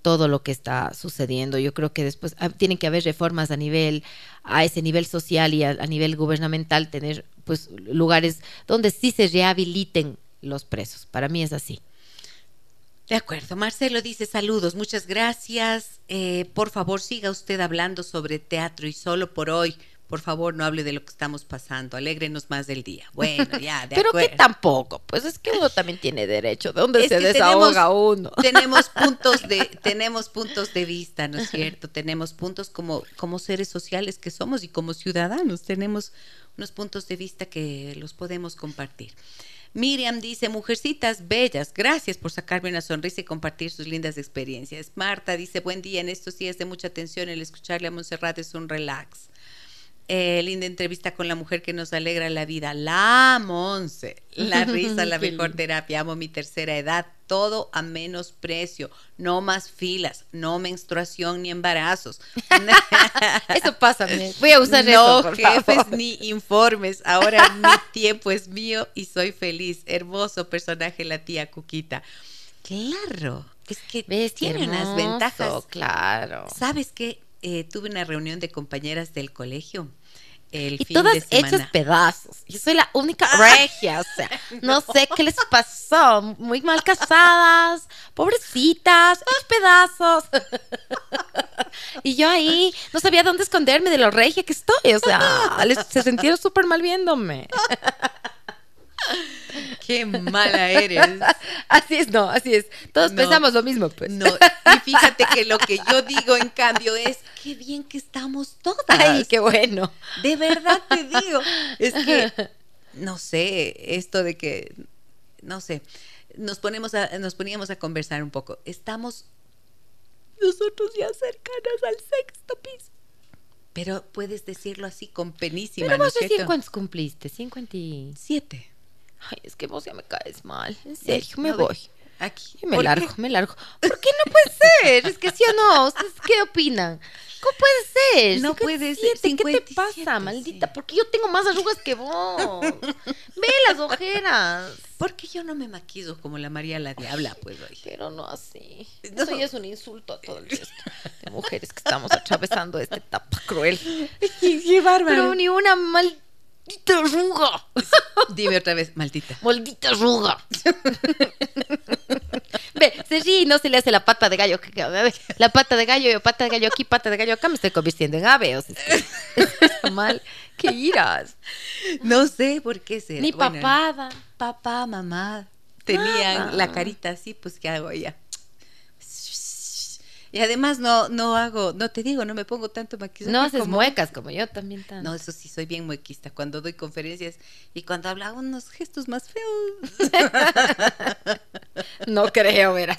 todo lo que está sucediendo. Yo creo que después ah, tienen que haber reformas a nivel, a ese nivel social y a, a nivel gubernamental, tener pues lugares donde sí se rehabiliten los presos. Para mí es así. De acuerdo, Marcelo dice saludos, muchas gracias. Eh, por favor, siga usted hablando sobre teatro y solo por hoy, por favor, no hable de lo que estamos pasando, alégrenos más del día. Bueno, ya, de Pero que tampoco, pues es que uno también tiene derecho, ¿de dónde se desahoga uno? Tenemos puntos de tenemos puntos de vista, ¿no es cierto? Tenemos puntos como como seres sociales que somos y como ciudadanos, tenemos unos puntos de vista que los podemos compartir. Miriam dice, mujercitas bellas, gracias por sacarme una sonrisa y compartir sus lindas experiencias. Marta dice, buen día, en estos días de mucha atención, el escucharle a Montserrat es un relax. Eh, linda entrevista con la mujer que nos alegra la vida. La Monse. La risa, la mejor terapia. Amo mi tercera edad. Todo a menos precio. No más filas. No menstruación ni embarazos. eso pasa. Voy a usar no eso. No jefes ni informes. Ahora mi tiempo es mío y soy feliz. Hermoso personaje la tía Cuquita. Claro. Es que tiene unas ventajas. Claro. ¿Sabes qué? Eh, tuve una reunión de compañeras del colegio. El y todas hechas pedazos. Yo soy la única regia, o sea, no sé qué les pasó. Muy mal casadas, pobrecitas, hechas pedazos. Y yo ahí no sabía dónde esconderme de lo regia que estoy, o sea, se sintieron súper mal viéndome. Qué mala eres. Así es, no, así es. Todos pensamos lo mismo, pues. No, y fíjate que lo que yo digo en cambio es, qué bien que estamos todas. Ay, qué bueno. De verdad te digo. Es que, no sé, esto de que, no sé, nos, ponemos a, nos poníamos a conversar un poco. Estamos nosotros ya cercanas al sexto piso. Pero puedes decirlo así con penísima. Pero vos ¿no cuántos cumpliste? 57. Ay, es que vos ya me caes mal. En serio, me voy. Aquí. me largo, me largo. ¿Por qué no puede ser? Es que sí o no. ¿Ustedes qué opinan? ¿Cómo puede ser? No puede ser. ¿Qué te pasa, maldita? Porque yo tengo más arrugas que vos. Ve las ojeras. Porque yo no me maquillo como la María la Diabla, pues hoy. Pero no así. Eso ya es un insulto a todo el resto de mujeres que estamos atravesando esta etapa cruel. Qué bárbaro. Pero ni una mal maldita arruga. Dime otra vez, maldita. Maldita arruga. Ve, se ríe y no se le hace la pata de gallo. La pata de gallo, yo pata de gallo aquí, pata de gallo acá, me estoy convirtiendo en ave. O sea, está mal. ¿Qué iras? No sé por qué será. Ni papada. Papá, mamá tenían la carita así, pues ¿qué hago ya? Y además no, no hago, no te digo, no me pongo tanto maquillaje. No haces muecas como yo también tanto. No, eso sí, soy bien muequista. Cuando doy conferencias y cuando hablo hago unos gestos más feos. no creo, verás.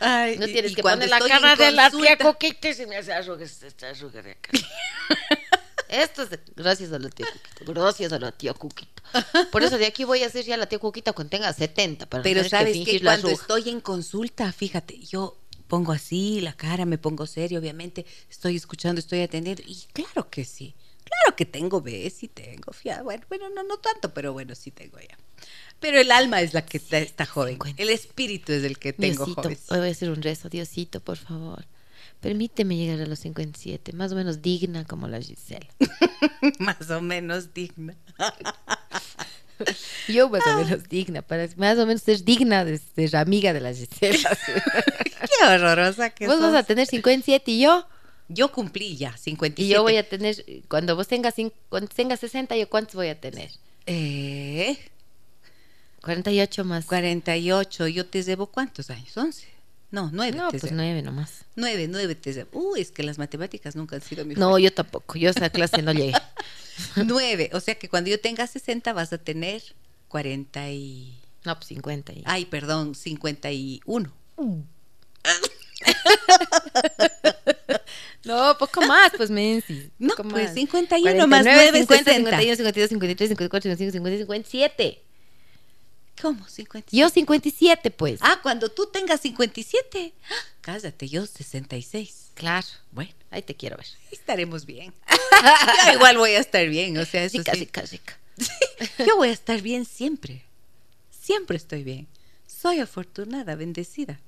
Ay, no tienes que poner la cara de la tía Coquita y se me hace arrugas, esta arruga de acá. Esto es gracias a la tía Cuquita. Gracias a la tía Cuquita. Por eso de aquí voy a hacer ya la tía Cuquita cuando tenga 70. Para Pero sabes que, que cuando estoy en consulta, fíjate, yo pongo así la cara, me pongo serio, obviamente, estoy escuchando, estoy atendiendo, y claro que sí, claro que tengo B, sí tengo, fiado, bueno, bueno, no, no tanto, pero bueno, sí tengo ya. Pero el alma es la que está, joven, el espíritu es el que tengo joven. Hoy voy a hacer un rezo, Diosito, por favor. Permíteme llegar a los 57, más o menos digna como la Gisela. más o menos digna. Yo más o menos digna, para más o menos ser digna de ser amiga de las Gisela. Qué horrorosa que Vos vas a tener 57 y yo. Yo cumplí ya 57. Y yo voy a tener, cuando vos tengas, cuando tengas 60, ¿yo cuántos voy a tener? Eh. 48 más. 48. Yo te debo cuántos años? 11. No, nueve. No, te pues sé. nueve nomás. Nueve, nueve. Te sé. Uy, es que las matemáticas nunca han sido mi No, yo tampoco. Yo a esa clase no llegué. Nueve. O sea que cuando yo tenga 60 vas a tener 40 y... No, pues 50. Y... Ay, perdón, 51. No, poco más, pues Menzi. No, pues más. 51 más 9, 50, 60. 51, 52, 53, 54, 55, 56, 57. ¿Cómo? 57. Yo 57, pues. Ah, cuando tú tengas 57. Ah, Cállate, yo 66. Claro. Bueno, Ahí te quiero ver. estaremos bien. yo igual voy a estar bien, o sea, eso Rica, sí. rica, rica. Yo voy a estar bien siempre. Siempre estoy bien. Soy afortunada, bendecida.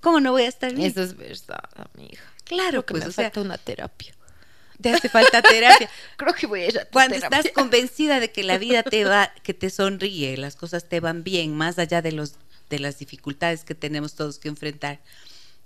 ¿Cómo no voy a estar bien? Eso es verdad, amiga. claro, Creo que pues, me o sea, falta una terapia. te hace falta terapia. Creo que voy a ir a tu Cuando terapia. estás convencida de que la vida te va, que te sonríe, las cosas te van bien, más allá de los de las dificultades que tenemos todos que enfrentar,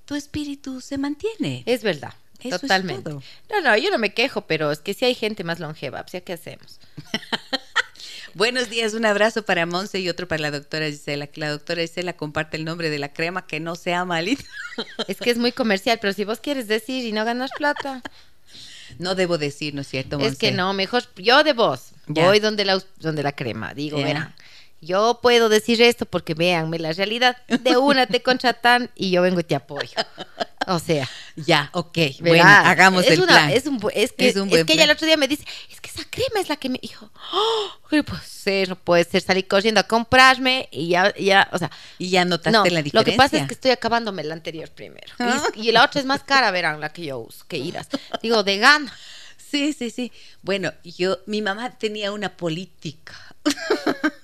tu espíritu se mantiene. Es verdad. Eso totalmente. No, no, yo no me quejo, pero es que si hay gente más longeva, pues ya qué hacemos. Buenos días, un abrazo para Monse y otro para la doctora Gisela. La doctora Gisela comparte el nombre de la crema que no sea malita. Es que es muy comercial, pero si vos quieres decir y no ganas plata, No debo decir, ¿no es cierto, Monse? es que no, mejor yo de vos Ya. voy donde la donde la crema, digo, verán. Yo puedo decir esto porque véanme la realidad. De una te contratan y yo vengo y te apoyo. O sea, Ya, ok. ¿verdad? Bueno, hagamos es el una- plan. Es, un, es que, Es un es buen que ella el plan. otro día me dice, es que esa crema es la que me dijo, oh, ¿qué puede ser? No puede ser, salí corriendo a comprarme y ya, ya, o sea, Y ya notaste no, la diferencia. lo que pasa es que estoy acabándome la anterior primero. Ah. Y, y la otra es más cara, verán, la que yo uso, que irás. Digo, de gana. Sí, sí, sí. Bueno, yo, mi mamá tenía una política.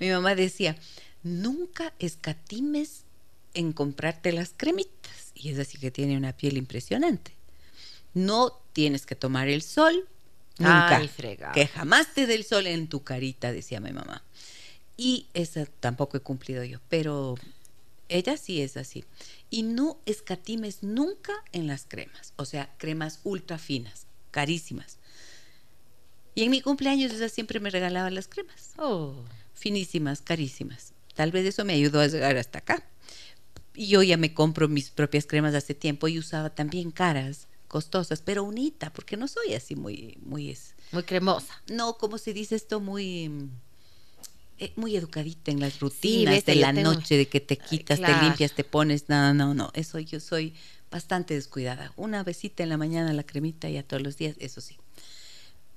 mi mamá decía, nunca escatimes en comprarte las cremitas. Y es así que tiene una piel impresionante. No tienes que tomar el sol, nunca. Ay, que jamás te dé el sol en tu carita, decía mi mamá. Y esa tampoco he cumplido yo, pero ella sí es así. Y no escatimes nunca en las cremas, o sea, cremas ultra finas, carísimas. Y en mi cumpleaños ella siempre me regalaba las cremas, Oh. Finísimas, carísimas. Tal vez eso me ayudó a llegar hasta acá. Y yo ya me compro mis propias cremas hace tiempo y usaba también caras, costosas, pero unita, porque no soy así muy, muy, es- Muy cremosa. no, ¿cómo se dice esto? Muy, eh, muy educadita en las rutinas de la tengo- noche, de que te quitas, claro. te limpias, te pones. No, no, no. Eso yo soy bastante descuidada. Una besita en la mañana, la cremita ya todos los días, eso sí.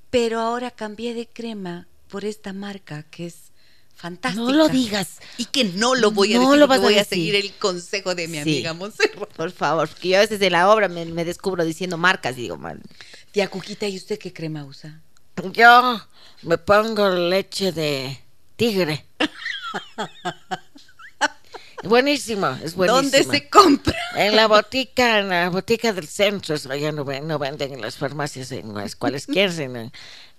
Pero ahora cambié de crema por esta marca que es fantástica. No lo digas. Y que no lo voy a No decir, lo vas voy a decir. seguir el consejo de mi Sí. amiga Monserrat. Por favor, porque yo a veces de la obra me, me descubro diciendo marcas y digo, man, Tía Cuquita, ¿y usted qué crema usa? Yo me pongo leche de tigre. buenísimo, es buenísimo. ¿Dónde se compra? En la botica, en la botica del centro, eso ya no, ven- no venden en las farmacias en las cuales quieren. En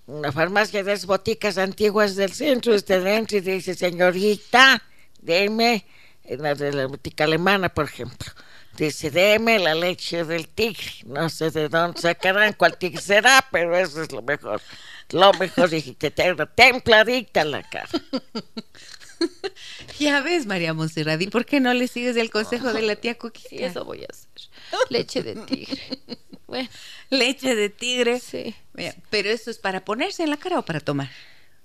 una farmacia de las boticas antiguas del centro, usted entra y dice, señorita, deme, en la de la botica alemana, por ejemplo, dice, deme la leche del tigre. No sé de dónde sacarán, cuál tigre será, pero eso es lo mejor. Lo mejor, y te tengo templadita la cara. Ya ves, María Monserrat, ¿y por qué no le sigues el consejo de la tía Cuquita? sí, eso voy a hacer. Leche de tigre. Bueno, Leche de tigre. sí. Mira, pero eso es para ponerse en la cara o para tomar.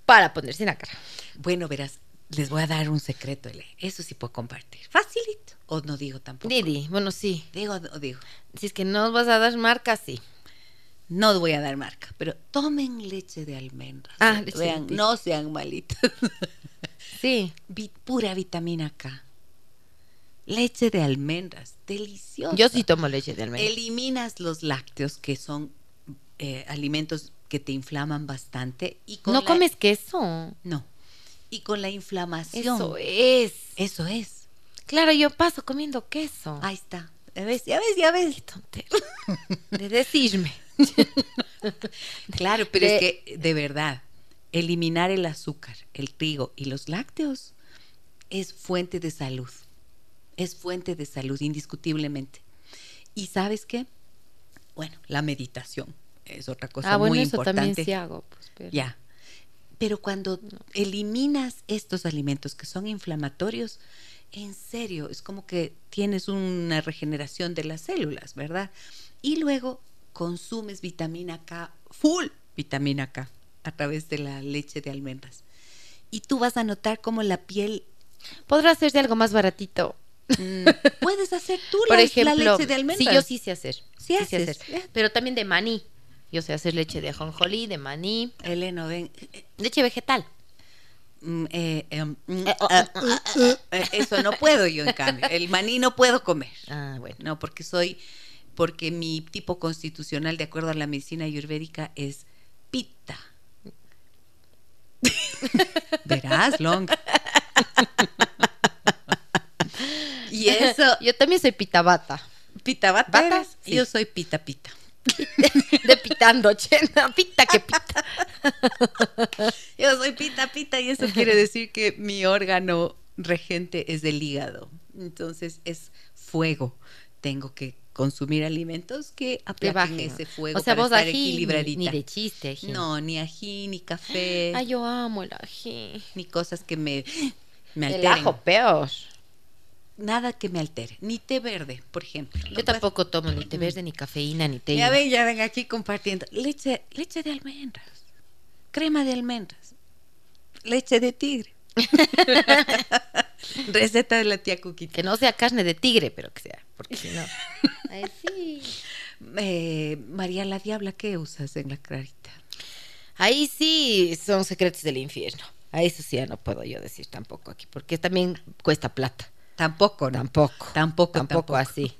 Para ponerse en la cara. Bueno, verás, les voy a dar un secreto, Ele. Eso sí puedo compartir. Facilito. O no digo tampoco. Didi, bueno, sí. Digo o digo. Si es que no vas a dar marca, sí. No voy a dar marca, pero tomen leche de almendras. Ah, leche Vean, no sean malitos. Sí. Vi- pura vitamina K. Leche de almendras, deliciosa. Yo sí tomo leche de almendra. Eliminas los lácteos, que son eh, alimentos que te inflaman bastante. Y con No la- comes queso. No. Y con la inflamación. Eso es. Eso es. Claro, yo paso comiendo queso. Ahí está. ¿Ya ves? ¿Ya ves? ¿Ya ves? tontera. De decirme. Claro, pero De- es que, de verdad, eliminar el azúcar, el trigo y los lácteos es fuente de salud. Es fuente de salud, indiscutiblemente. ¿Y sabes qué? Bueno, la meditación es otra cosa ah, bueno, muy eso importante. también sí hago. Pues, pero- Ya. Pero cuando eliminas estos alimentos que son inflamatorios, en serio, es como que tienes una regeneración de las células, ¿verdad? Y luego consumes vitamina K, full vitamina K, a través de la leche de almendras. Y tú vas a notar cómo la piel... Podrá hacerse algo más baratito. mm, puedes hacer tú Por la, ejemplo, la leche de almendras. Sí, yo sí sé hacer. Sí sé haces, hacer. Pero también de maní. Yo sé hacer leche de ajonjolí, de maní, Eleno, ven. leche vegetal. Mm, eh, mm, eso no puedo yo, en cambio. El maní no puedo comer. Ah, bueno. No, porque soy, porque mi tipo constitucional, de acuerdo a la medicina ayurvédica, es pita. Verás, Long. y eso, Yo también soy pitabata. pita bata, ¿Bata? eres? Sí. Yo soy pita pita. De pitando, chena. Pita que pita. Yo soy pita pita y eso quiere decir que mi órgano regente es del hígado. Entonces es fuego. Tengo que consumir alimentos que Que aplaquen bajen. ese fuego O sea, para vos estar ají ni, equilibradita. ni de chiste ají. No, ni ají, ni café, Ay, yo amo el ají. ni cosas que me, me El alteren. ajo peor. Nada que me altere. Ni té verde, por ejemplo. Yo tampoco tomo ni té verde, ni cafeína, ni té. Ya ven, ya ven aquí compartiendo. Leche, leche de almendras, crema de almendras, leche de tigre. Receta de la tía Cuquita. Que no sea carne de tigre, pero que sea. Porque si no. Ay, sí. Eh, María la Diabla, ¿qué usas en la clarita? Ahí sí son secretos del infierno. A eso sí ya no puedo yo decir tampoco aquí, porque también cuesta plata. Tampoco, ¿no? Tampoco. Tampoco, Tampoco tampoco. así.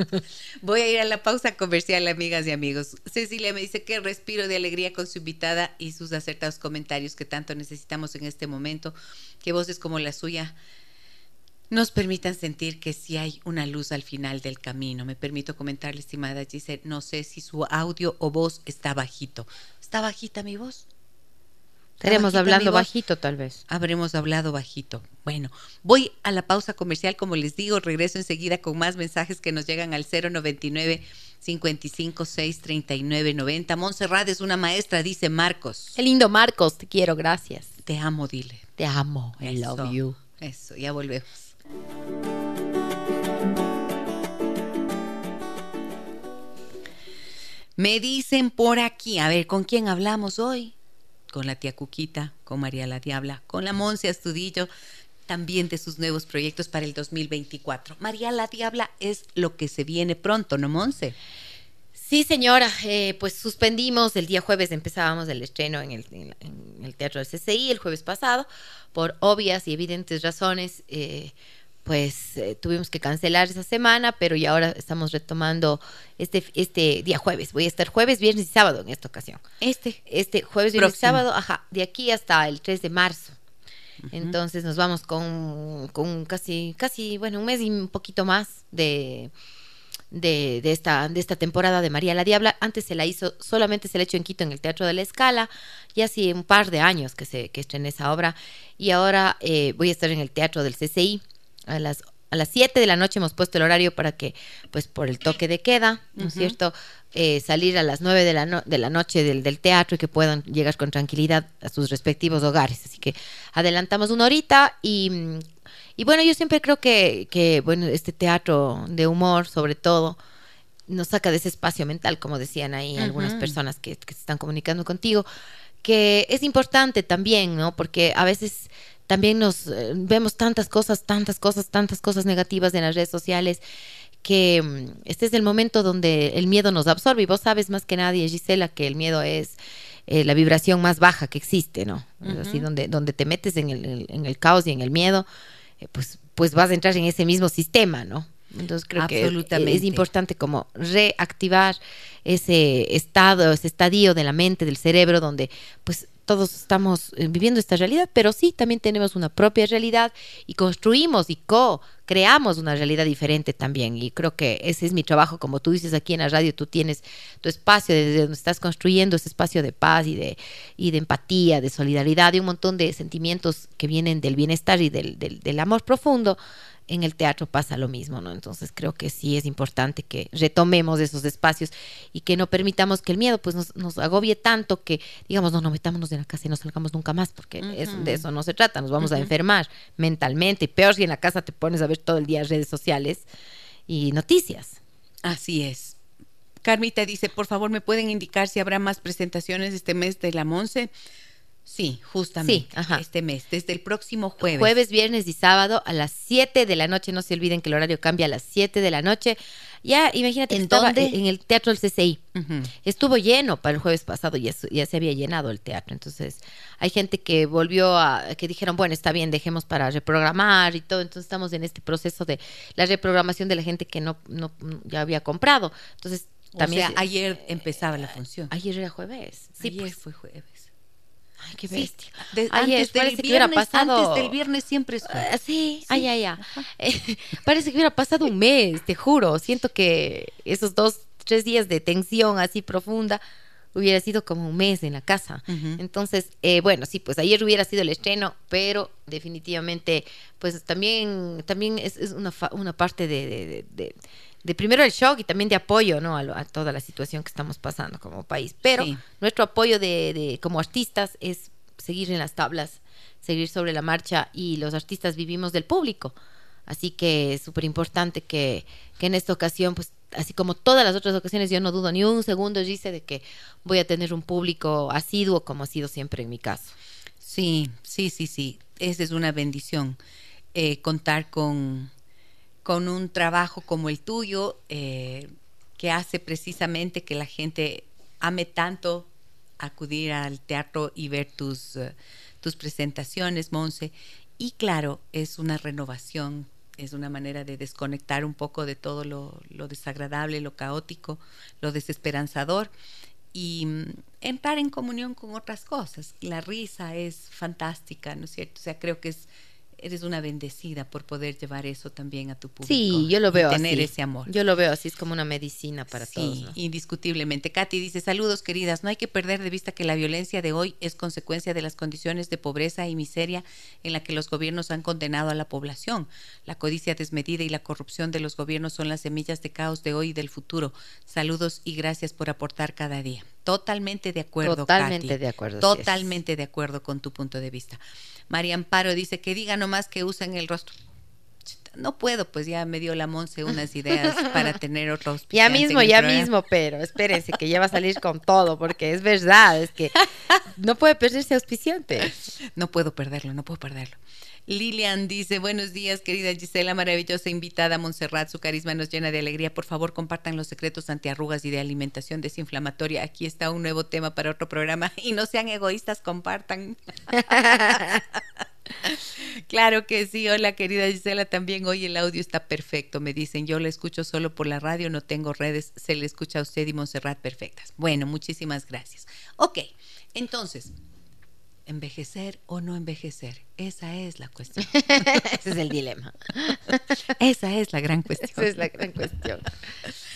Voy a ir a la pausa comercial, amigas y amigos. Cecilia me dice que respiro de alegría con su invitada y sus acertados comentarios que tanto necesitamos en este momento, que voces como la suya nos permitan sentir que sí hay una luz al final del camino. Me permito comentarle, estimada Giselle, no sé si su audio o voz está bajito. ¿Está bajita mi voz? ¿Está Estaremos hablando bajito, tal vez. Habremos hablado bajito. Bueno, voy a la pausa comercial, como les digo, regreso enseguida con más mensajes que nos llegan al 099 556 3990. Montserrat es una maestra, dice Marcos. Qué lindo, Marcos. Te quiero, gracias. Te amo, dile. Te amo. I Eso. love you. Eso, ya volvemos. Me dicen por aquí, a ver, ¿con quién hablamos hoy? Con la tía Cuquita, con María la Diabla, con la Monse Astudillo, también de sus nuevos proyectos para el 2024. María la Diabla es lo que se viene pronto, ¿no, Monse? Sí, señora, eh, pues suspendimos el día jueves, empezábamos el estreno en el, Teatro del CCI el jueves pasado, por obvias y evidentes razones, eh, pues eh, tuvimos que cancelar esa semana, pero ya ahora estamos retomando este, este día jueves. Voy a estar jueves, viernes y sábado en esta ocasión. Este. Este jueves, viernes y Próximo. sábado, ajá, de aquí hasta el 3 de marzo. Entonces nos vamos con, con casi, casi, bueno, un mes y un poquito más de, de, de esta, de esta temporada de María la Diabla. Antes se la hizo, solamente se la hecho en Quito en el Teatro de la Escala, y hace un par de años que se que estrené esa obra. Y ahora eh, voy a estar en el Teatro del CCI a las a las 7 de la noche hemos puesto el horario para que, pues por el toque de queda, ¿no es cierto? Eh, salir a las 9 de la, no- de la noche del, del teatro y que puedan llegar con tranquilidad a sus respectivos hogares. Así que adelantamos una horita y, y bueno, yo siempre creo que, que, bueno, este teatro de humor, sobre todo, nos saca de ese espacio mental, como decían ahí algunas personas que, que se están comunicando contigo, que es importante también, ¿no? Porque a veces también nos eh, vemos tantas cosas, tantas cosas, tantas cosas negativas en las redes sociales que mm, este es el momento donde el miedo nos absorbe y vos sabes más que nadie, Gisela, que el miedo es eh, la vibración más baja que existe, ¿no? Así donde, donde te metes en el, en el caos y en el miedo, eh, pues, pues vas a entrar en ese mismo sistema, ¿no? Entonces creo que es importante como reactivar ese estado, ese estadio de la mente, del cerebro, donde pues todos estamos eh, viviendo esta realidad, pero sí también tenemos una propia realidad y construimos y co-creamos una realidad diferente también. Y creo que ese es mi trabajo, como tú dices aquí en la radio, tú tienes tu espacio desde donde estás construyendo ese espacio de paz y de, y de empatía, de solidaridad y un montón de sentimientos que vienen del bienestar y del, del, del amor profundo en el teatro pasa lo mismo, ¿no? Entonces creo que sí es importante que retomemos esos espacios y que no permitamos que el miedo pues nos, nos agobie tanto que digamos, no, no metámonos en la casa y no salgamos nunca más, porque es- de eso no se trata, nos vamos a enfermar mentalmente y peor si en la casa te pones a ver todo el día redes sociales y noticias. Así es. Carmita dice, por favor, ¿me pueden indicar si habrá más presentaciones este mes de la Monse? Sí, justamente. Sí, ajá. Este mes, desde el próximo jueves. Jueves, viernes y sábado a las 7 de la noche. No se olviden que el horario cambia a las 7 de la noche. Ya, imagínate, ¿En estaba dónde? en el Teatro del CCI. Ujú. Estuvo lleno para el jueves pasado, ya, ya se había llenado el teatro. Entonces, hay gente que volvió a, que dijeron, bueno, está bien, dejemos para reprogramar y todo. Entonces, estamos en este proceso de la reprogramación de la gente que no, no ya había comprado. Entonces, O también. sea, ayer empezaba la función. ayer era jueves. Sí, ayer pues. fue jueves. Ay, qué Sí, bestia. de- Ay, antes es, del parece que hubiera viernes- pasado. Antes del viernes siempre es. Ah, sí, ay, ay, ay. parece que hubiera pasado un mes, te juro. Siento que esos dos, tres días de tensión así profunda hubiera sido como un mes en la casa. Entonces, eh, bueno, sí, pues ayer hubiera sido el estreno, pero definitivamente, pues también, también es, es una, fa- una parte de, de- de- de- primero el shock y también de apoyo, ¿no? A, lo- a toda la situación que estamos pasando como país. Pero Sí. nuestro apoyo de, de- como artistas es seguir en las tablas, seguir sobre la marcha y los artistas vivimos del público. Así que es súper importante que, que en esta ocasión, pues así como todas las otras ocasiones, yo no dudo ni un segundo, dice de que voy a tener un público asiduo como ha sido siempre en mi caso. Sí, sí, sí, sí. Esa es una bendición. eh, contar con, con un trabajo como el tuyo, eh, que hace precisamente que la gente ame tanto acudir al teatro y ver tus, eh, tus presentaciones, Monse. Y claro, es una renovación, es una manera de desconectar un poco de todo lo, lo desagradable, lo caótico, lo desesperanzador y mm, entrar en comunión con otras cosas. La risa es fantástica, ¿no es cierto? O sea, creo que es eres una bendecida por poder llevar eso también a tu público. Sí, yo lo y veo tener así. ese amor. Yo lo veo así, es como una medicina para sí, todos. ¿no? indiscutiblemente. Katy dice, saludos queridas, no hay que perder de vista que la violencia de hoy es consecuencia de las condiciones de pobreza y miseria en la que los gobiernos han condenado a la población. La codicia desmedida y la corrupción de los gobiernos son las semillas de caos de hoy y del futuro. Saludos y gracias por aportar cada día. Totalmente de acuerdo, Totalmente Katy. de acuerdo. Totalmente de acuerdo con tu punto de vista. María Amparo dice que diga nomás que usan el rostro. No puedo, pues ya me dio la Monse unas ideas para tener otro Ya mismo, ya programa. mismo, pero espérense que ya va a salir con todo, porque es verdad, es que no puede perderse auspiciante. No puedo perderlo, no puedo perderlo. Lilian dice, buenos días, querida Gisela, maravillosa invitada Montserrat, su carisma nos llena de alegría. Por favor, compartan los secretos antiarrugas y de alimentación desinflamatoria. Aquí está un nuevo tema para otro programa y no sean egoístas, compartan. Claro que sí, hola querida Gisela, también hoy el audio está perfecto, me dicen, yo lo escucho solo por la radio, no tengo redes, se le escucha a usted y Montserrat perfectas. Bueno, muchísimas gracias. Ok, entonces, ¿envejecer o no envejecer? Esa es la cuestión. Ese es el dilema. Esa es la gran cuestión. Esa es la gran cuestión.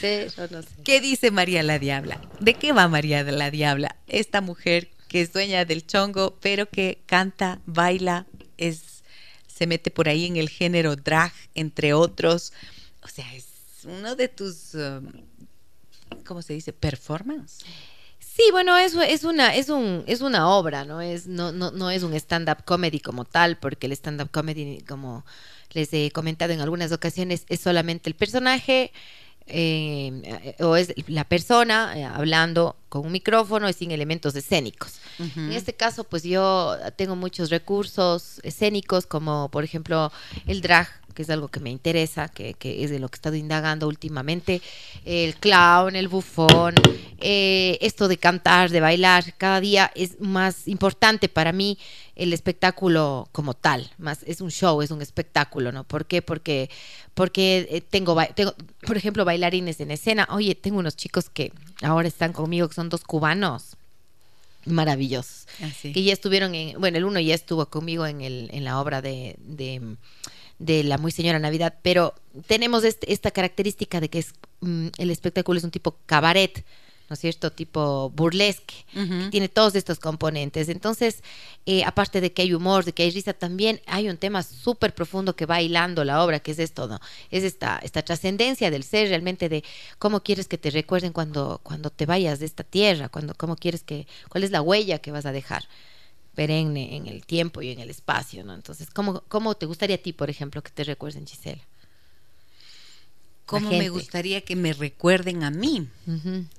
Sí, yo no sé. ¿Qué dice María la Diabla? ¿De qué va María la Diabla? Esta mujer que es dueña del chongo, pero que canta, baila, es, se mete por ahí en el género drag, entre otros. O sea, es uno de tus, um, ¿cómo se dice? Performance. Sí, bueno, eso es una, es un, es una obra, ¿no? Es, no, no, no es un stand-up comedy como tal, porque el stand-up comedy, como les he comentado en algunas ocasiones, es solamente el personaje eh, o es la persona eh, hablando con un micrófono y sin elementos escénicos. En este caso, pues yo tengo muchos recursos escénicos, como por ejemplo el drag, que es algo que me interesa, que, es de lo que he estado indagando últimamente, el clown, el bufón, eh, esto de cantar, de bailar, cada día es más importante para mí el espectáculo como tal, más es un show, es un espectáculo, ¿no? ¿Por qué? Porque, porque eh, tengo, tengo, por ejemplo, bailarines en escena. Oye, tengo unos chicos que ahora están conmigo, que son dos cubanos maravillosos Así. que ya estuvieron en, bueno, el uno ya estuvo conmigo en, el, en la obra de, de, de La Muy Señora Navidad, pero tenemos este- esta característica de que es, mm, el espectáculo es un tipo cabaret, ¿no es cierto? Tipo burlesque, que tiene todos estos componentes. Entonces, eh, aparte de que hay humor, de que hay risa, también hay un tema súper profundo que va hilando la obra, que es esto, ¿no? Es esta, esta trascendencia del ser, realmente de cómo quieres que te recuerden cuando, cuando te vayas de esta tierra, cuando, cómo quieres que, cuál es la huella que vas a dejar perenne en el tiempo y en el espacio, ¿no? Entonces, ¿cómo, cómo te gustaría a ti, por ejemplo, que te recuerden, Gisela? ¿Cómo me gustaría que me recuerden a mí?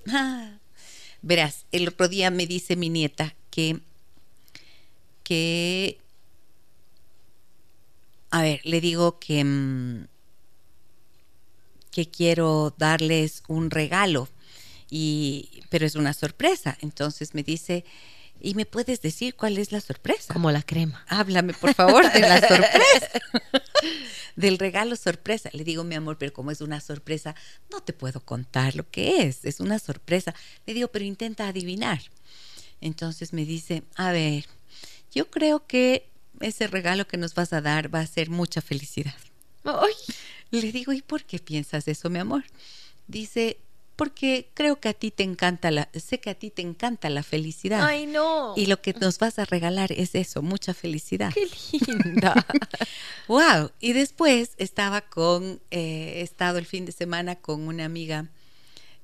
Ah, verás, el otro día me dice mi nieta que, que, a ver, le digo que, mm, que quiero darles un regalo, y, pero es una sorpresa. Entonces me dice, ¿y me puedes decir cuál es la sorpresa? Como la crema. Háblame, por favor, de la sorpresa. del regalo sorpresa. Le digo, mi amor, pero como es una sorpresa, no te puedo contar lo que es. Es una sorpresa. Le digo, pero intenta adivinar. Entonces me dice, a ver, yo creo que ese regalo que nos vas a dar va a ser mucha felicidad. Le digo, ¿y por qué piensas eso, mi amor? Dice, porque creo que a ti te encanta la, sé que a ti te encanta la felicidad. Ay, no. Y lo que nos vas a regalar es eso, mucha felicidad. Qué linda. wow. Y después estaba con, eh, he estado el fin de semana con una amiga,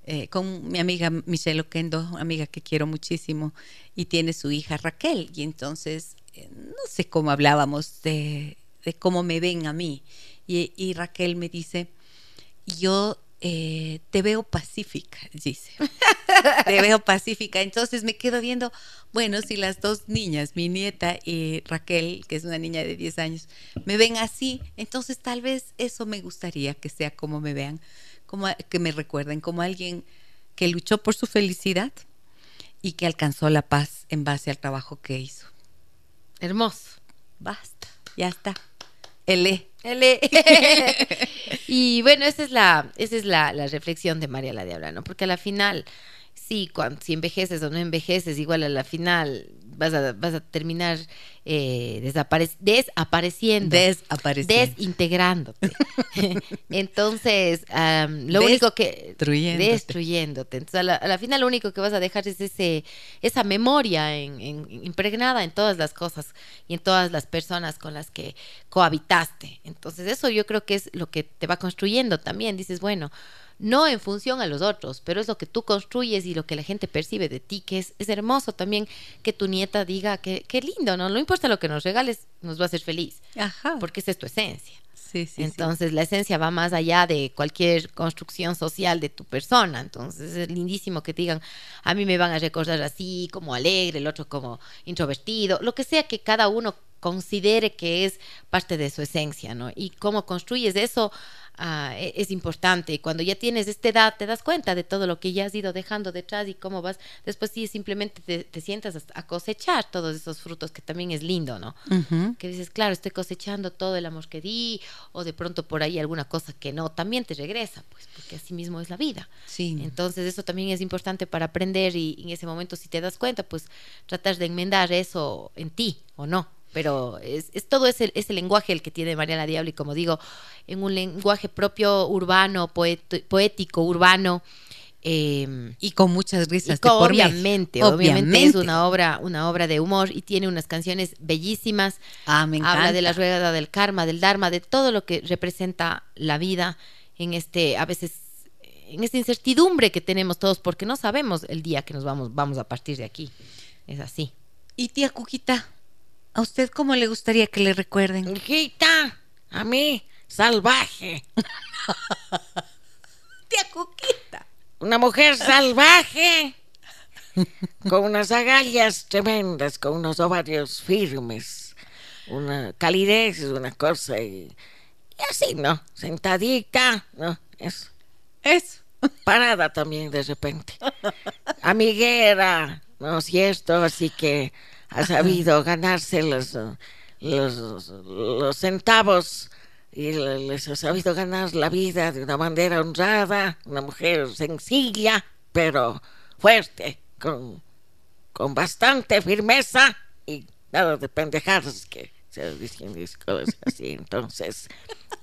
eh, con mi amiga Michelle Oquendo, amiga que quiero muchísimo, y tiene su hija Raquel. Y entonces, eh, no sé cómo hablábamos de, de, cómo me ven a mí. Y, y Raquel me dice, yo eh, te veo pacífica, dice. te veo pacífica. Entonces me quedo viendo, bueno, si las dos niñas, mi nieta y Raquel, que es una niña de 10 años, me ven así, entonces tal vez eso me gustaría que sea como me vean, como que me recuerden como alguien que luchó por su felicidad y que alcanzó la paz en base al trabajo que hizo. Hermoso. Basta, ya está. L. L. y bueno, esa es la, esa es la, la reflexión de María la Diabla, ¿no? Porque a la final, sí, cuando, si envejeces o no envejeces, igual a la final vas a, vas a terminar eh, desapareciendo. Desapareciendo. Desintegrándote. Entonces, lo único que... Destruyéndote. Destruyéndote. Entonces, a la, final lo único que vas a dejar es ese, esa memoria en, impregnada en todas las cosas y en todas las personas con las que cohabitaste. Entonces, eso yo creo que es lo que te va construyendo también. Dices, bueno, no en función a los otros, pero es lo que tú construyes y lo que la gente percibe de ti, que es, es hermoso también que tu nieta diga que qué lindo, ¿no? No importa lo que nos regales, nos va a hacer feliz, Ajá. porque esa es tu esencia. Sí, sí, Entonces la esencia va más allá de cualquier construcción social de tu persona. Entonces es lindísimo que te digan, a mí me van a recordar así, como alegre, el otro como introvertido, lo que sea que cada uno considere que es parte de su esencia, ¿no? Y cómo construyes eso Ah, e, es importante. Y cuando ya tienes esta edad, te das cuenta de todo lo que ya has ido dejando detrás y cómo vas. Después sí, simplemente te, sientas a cosechar todos esos frutos, que también es lindo, ¿no? Que dices, claro, estoy cosechando todo el amor que di, o de pronto por ahí alguna cosa que no, también te regresa, pues, porque así mismo es la vida. Sí. Entonces, eso también es importante para aprender y en ese momento, si te das cuenta, pues tratar de enmendar eso en ti, ¿o no? Pero es, es todo ese, ese, lenguaje el que tiene Mariana Diablo y como digo, en un lenguaje propio urbano, poético, urbano. Em, y con muchas risas. obviamente, obviamente, es una obra, una obra de humor y tiene unas canciones bellísimas. Ah, me encanta. Habla de la rueda del karma, del dharma, de todo lo que representa la vida en este, a veces, en esta incertidumbre que tenemos todos, porque no sabemos el día que nos vamos, vamos a partir de aquí. Es así. Y tía Cuquita, ¿A usted cómo le gustaría que le recuerden? Hijita, a mí, salvaje. Tía Cuquita. Una mujer salvaje. con unas agallas tremendas, con unos ovarios firmes, una calidez, una cosa y, y así, ¿no? Sentadita, ¿no? Eso. Eso. Parada también de repente. Amiguera, ¿no es cierto? Así que ha sabido ganarse los, los, centavos y les ha sabido ganar la vida de una manera honrada, una mujer sencilla, pero fuerte, con, con bastante firmeza y nada de pendejadas que se dicen cosas así. Entonces,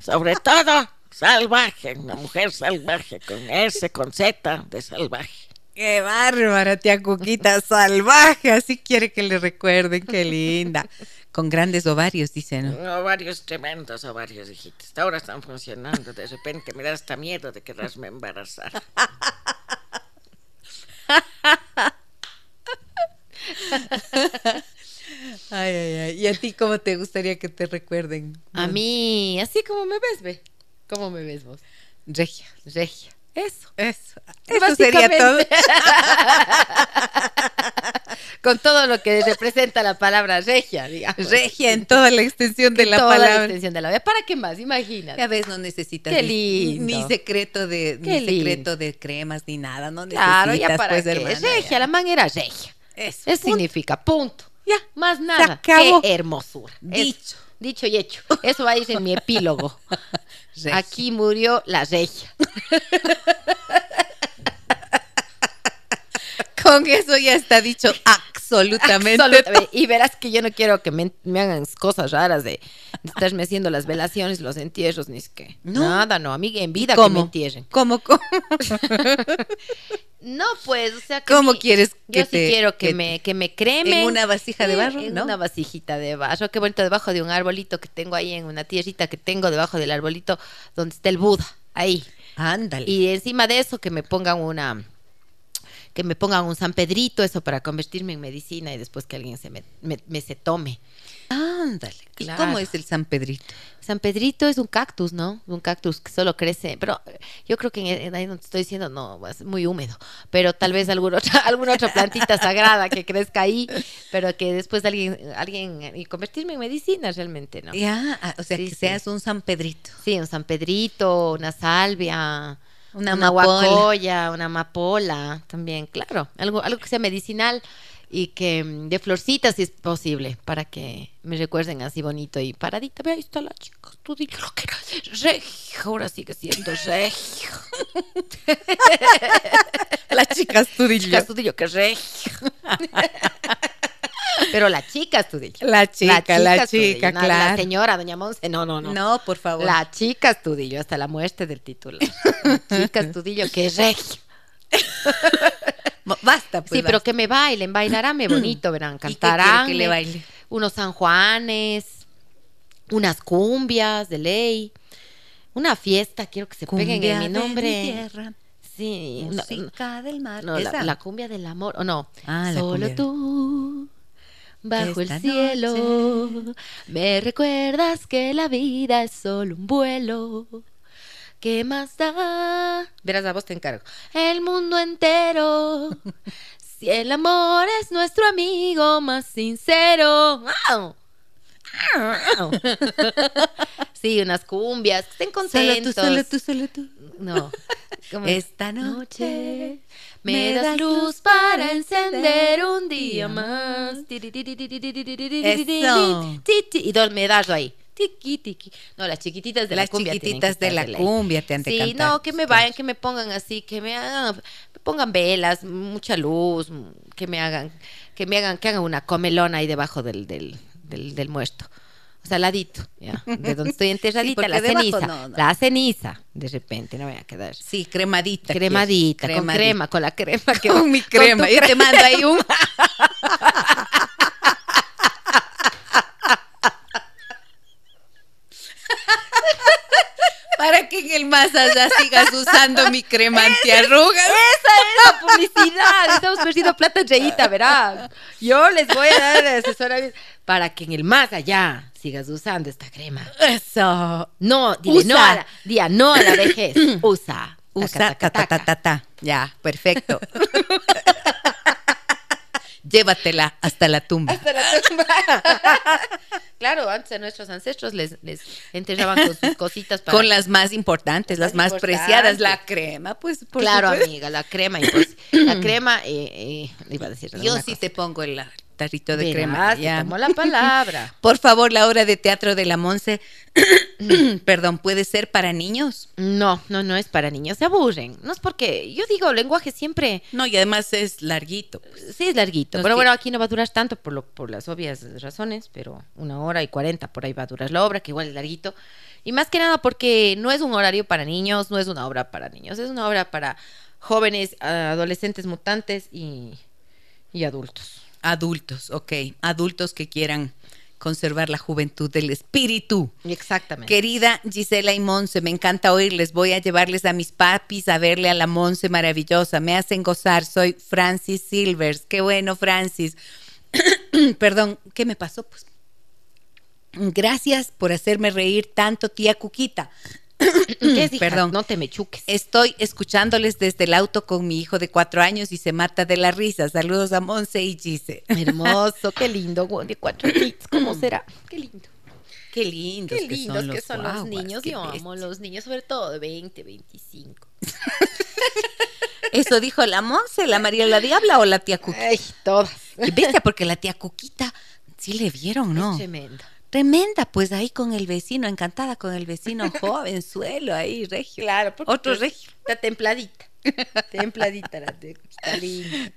sobre todo, salvaje, una mujer salvaje, con S, con Z de salvaje. Qué bárbara, tía Cuquita, salvaje, así quiere que le recuerden, qué linda. Con grandes ovarios, dice, ¿no? Ovarios tremendos, ovarios, hijitas. Ahora están funcionando. De repente me da hasta miedo de quererme embarazar. Ay, ay, ay. ¿Y a ti cómo te gustaría que te recuerden? A mí, así como me ves, ve. ¿Cómo me ves vos? Regia. Regia. Eso. Eso. Eso sería todo. Con todo lo que representa la palabra regia, digamos. Regia en toda la extensión de la toda palabra. la extensión de la ¿Para qué más? Imagínate. Ya ves, no necesitas Qué ni- lindo. ni secreto de Qué ni secreto de cremas ni nada, no Claro, necesitas ya para pues qué. hermana. regia, ya. la man era regia. Eso. Eso punto. significa, punto. Ya, Más nada. acabó. Qué hermosura. Dicho. Eso. Dicho y hecho. Eso va a ir en mi epílogo. Aquí murió la regia. Con eso ya está dicho absolutamente. Absolutamente. Y verás que yo no quiero que me, me hagan cosas raras de, estarme haciendo las velaciones, los entierros, ni es que. No. Nada, no. A mí en vida ¿Cómo? que me entierren. ¿Cómo, cómo? No, pues, o sea que. ¿Cómo mi- quieres que Yo sí quiero que, que- me, que me cremen. ¿En una vasija de barro, En no? una vasijita de barro. Qué bonito, debajo de un arbolito que tengo ahí, en una tierrita que tengo debajo del arbolito donde está el Buda. Ahí. Ándale. Y encima de eso que me pongan una que me pongan un San Pedrito, eso para convertirme en medicina y después que alguien se me, me- me se tome. Ándale. ¿Y Claro. cómo es el San Pedrito? San Pedrito es un cactus, ¿no? Un cactus que solo crece, pero yo creo que en, ahí donde te estoy diciendo no, es muy húmedo, pero tal vez alguna otra, alguna otra plantita sagrada que crezca ahí, pero que después alguien, alguien, y convertirme en medicina realmente, ¿no? Ya, ah, o sea, Sí, que sí. seas un San Pedrito. Sí, un San Pedrito, una salvia, Una una, amapola. una amapola, también, claro, algo, algo que sea medicinal y que mm, de florcitas si es posible, para que me recuerden así bonito y paradita. Ve, ahí está la chica, tú dile lo que era regio, ahora sigue siendo regio. La chica estudillo. Chica, tú dile que regio. Pero la chica estudillo. La chica, la chica, no, La claro. señora, doña Monse, no, no, no. No, por favor. La chica Estudillo, hasta la muerte del título. La chica Estudillo, que es regio. Basta, pues. sí, pero que me bailen, bailaránme bonito, verán, ¿Y qué quiere cantarán. que le baile? Unos San Juanes, unas cumbias de ley, una fiesta, quiero que se peguen Cumbia en mi de nombre. tierra, Sí, no, música del mar. no, la, la cumbia del amor, o no. Ah, la Solo tú, bajo Esta el cielo, noche. me recuerdas que la vida es solo un vuelo. ¿Qué más da? Verás, a vos te encargo. El mundo entero. si el amor es nuestro amigo más sincero. Sí, unas cumbias, estén Solo contentos. tú, solo tú, solo tú. No. ¿Cómo? Esta noche me das luz para encender un día más. Eso. Y dos medallos ahí. Tiqui, tiqui. No, las chiquititas de Las la cumbia. tienen chiquititas de la cumbia te han de Sí, cantar. no, que me vayan, que me pongan así, que me hagan, me pongan velas, mucha luz, que me hagan, que me hagan, que hagan una comelona ahí debajo del, del, del, del muerto. O sea, al ladito, ya, de donde estoy enterradita, la ceniza. no, no. La ceniza, de repente, no voy a quedar. Sí, cremadita. Cremadita, con crema, con la crema que Con mi crema. Yo te mando ahí un. Para que en el más allá sigas usando mi crema antiarrugas. Esa es la publicidad. Estamos perdiendo plata reíta, verán. Yo les voy a dar asesoramiento para que en el más allá sigas usando esta crema. Eso. No, dile Usa. no a la, día, no a la vejez. Usa. Usa Taca, ta, taca, ta, ta, taca. ta, ta. Ya, perfecto. Llévatela hasta la tumba. Hasta la tumba. claro, antes a nuestros ancestros les, les enterraban con sus cositas para... Con las más importantes, las Más preciadas. La crema, pues, por Claro, amiga, la crema. y pues, la crema, eh, eh, iba a decir Yo sí cosa. te pongo el tarrito de Verás, crema. te ya. la palabra. Por favor, la obra de teatro de la Monse, perdón, ¿puede ser para niños? No, no, no es para niños, se aburren. No es porque, yo digo, lenguaje siempre, No, y además es larguito. pues. sí es larguito, No, pero sí. bueno, aquí no va a durar tanto por, lo, por las obvias razones, pero una hora y cuarenta por ahí va a durar la obra, que igual es larguito. Y más que nada porque no es un horario para niños, no es una obra para niños, es una obra para jóvenes, adolescentes mutantes y, y adultos. Adultos, ok. Adultos que quieran conservar la juventud del espíritu. Exactamente. Querida Gisela y Monse, me encanta oírles. Voy a llevarles a mis papis a verle a la Monse maravillosa. Me hacen gozar. Soy Francis Silvers. Qué bueno, Francis. Perdón, ¿qué me pasó? Pues gracias por hacerme reír tanto, tía Cuquita. ¿Qué es, hija? Perdón. No te me chuques. Estoy escuchándoles desde el auto con mi hijo de cuatro años y se mata de la risa. Saludos a Monse y Gise. Hermoso, qué lindo, de cuatro años. ¿Cómo será? Qué lindo. Qué lindos, qué lindos que son, los, niños. Yo amo los niños, sobre todo de 20, 25. Eso dijo la Monse, la María la Diabla o la tía Cuquita. Ay, todas. Y bestia, porque la tía Cuquita sí le vieron, ¿no? Es tremenda. Tremenda, pues ahí con el vecino, encantada con el vecino joven, suelo ahí, regio. Claro, otro regio. Está templadita. templadita la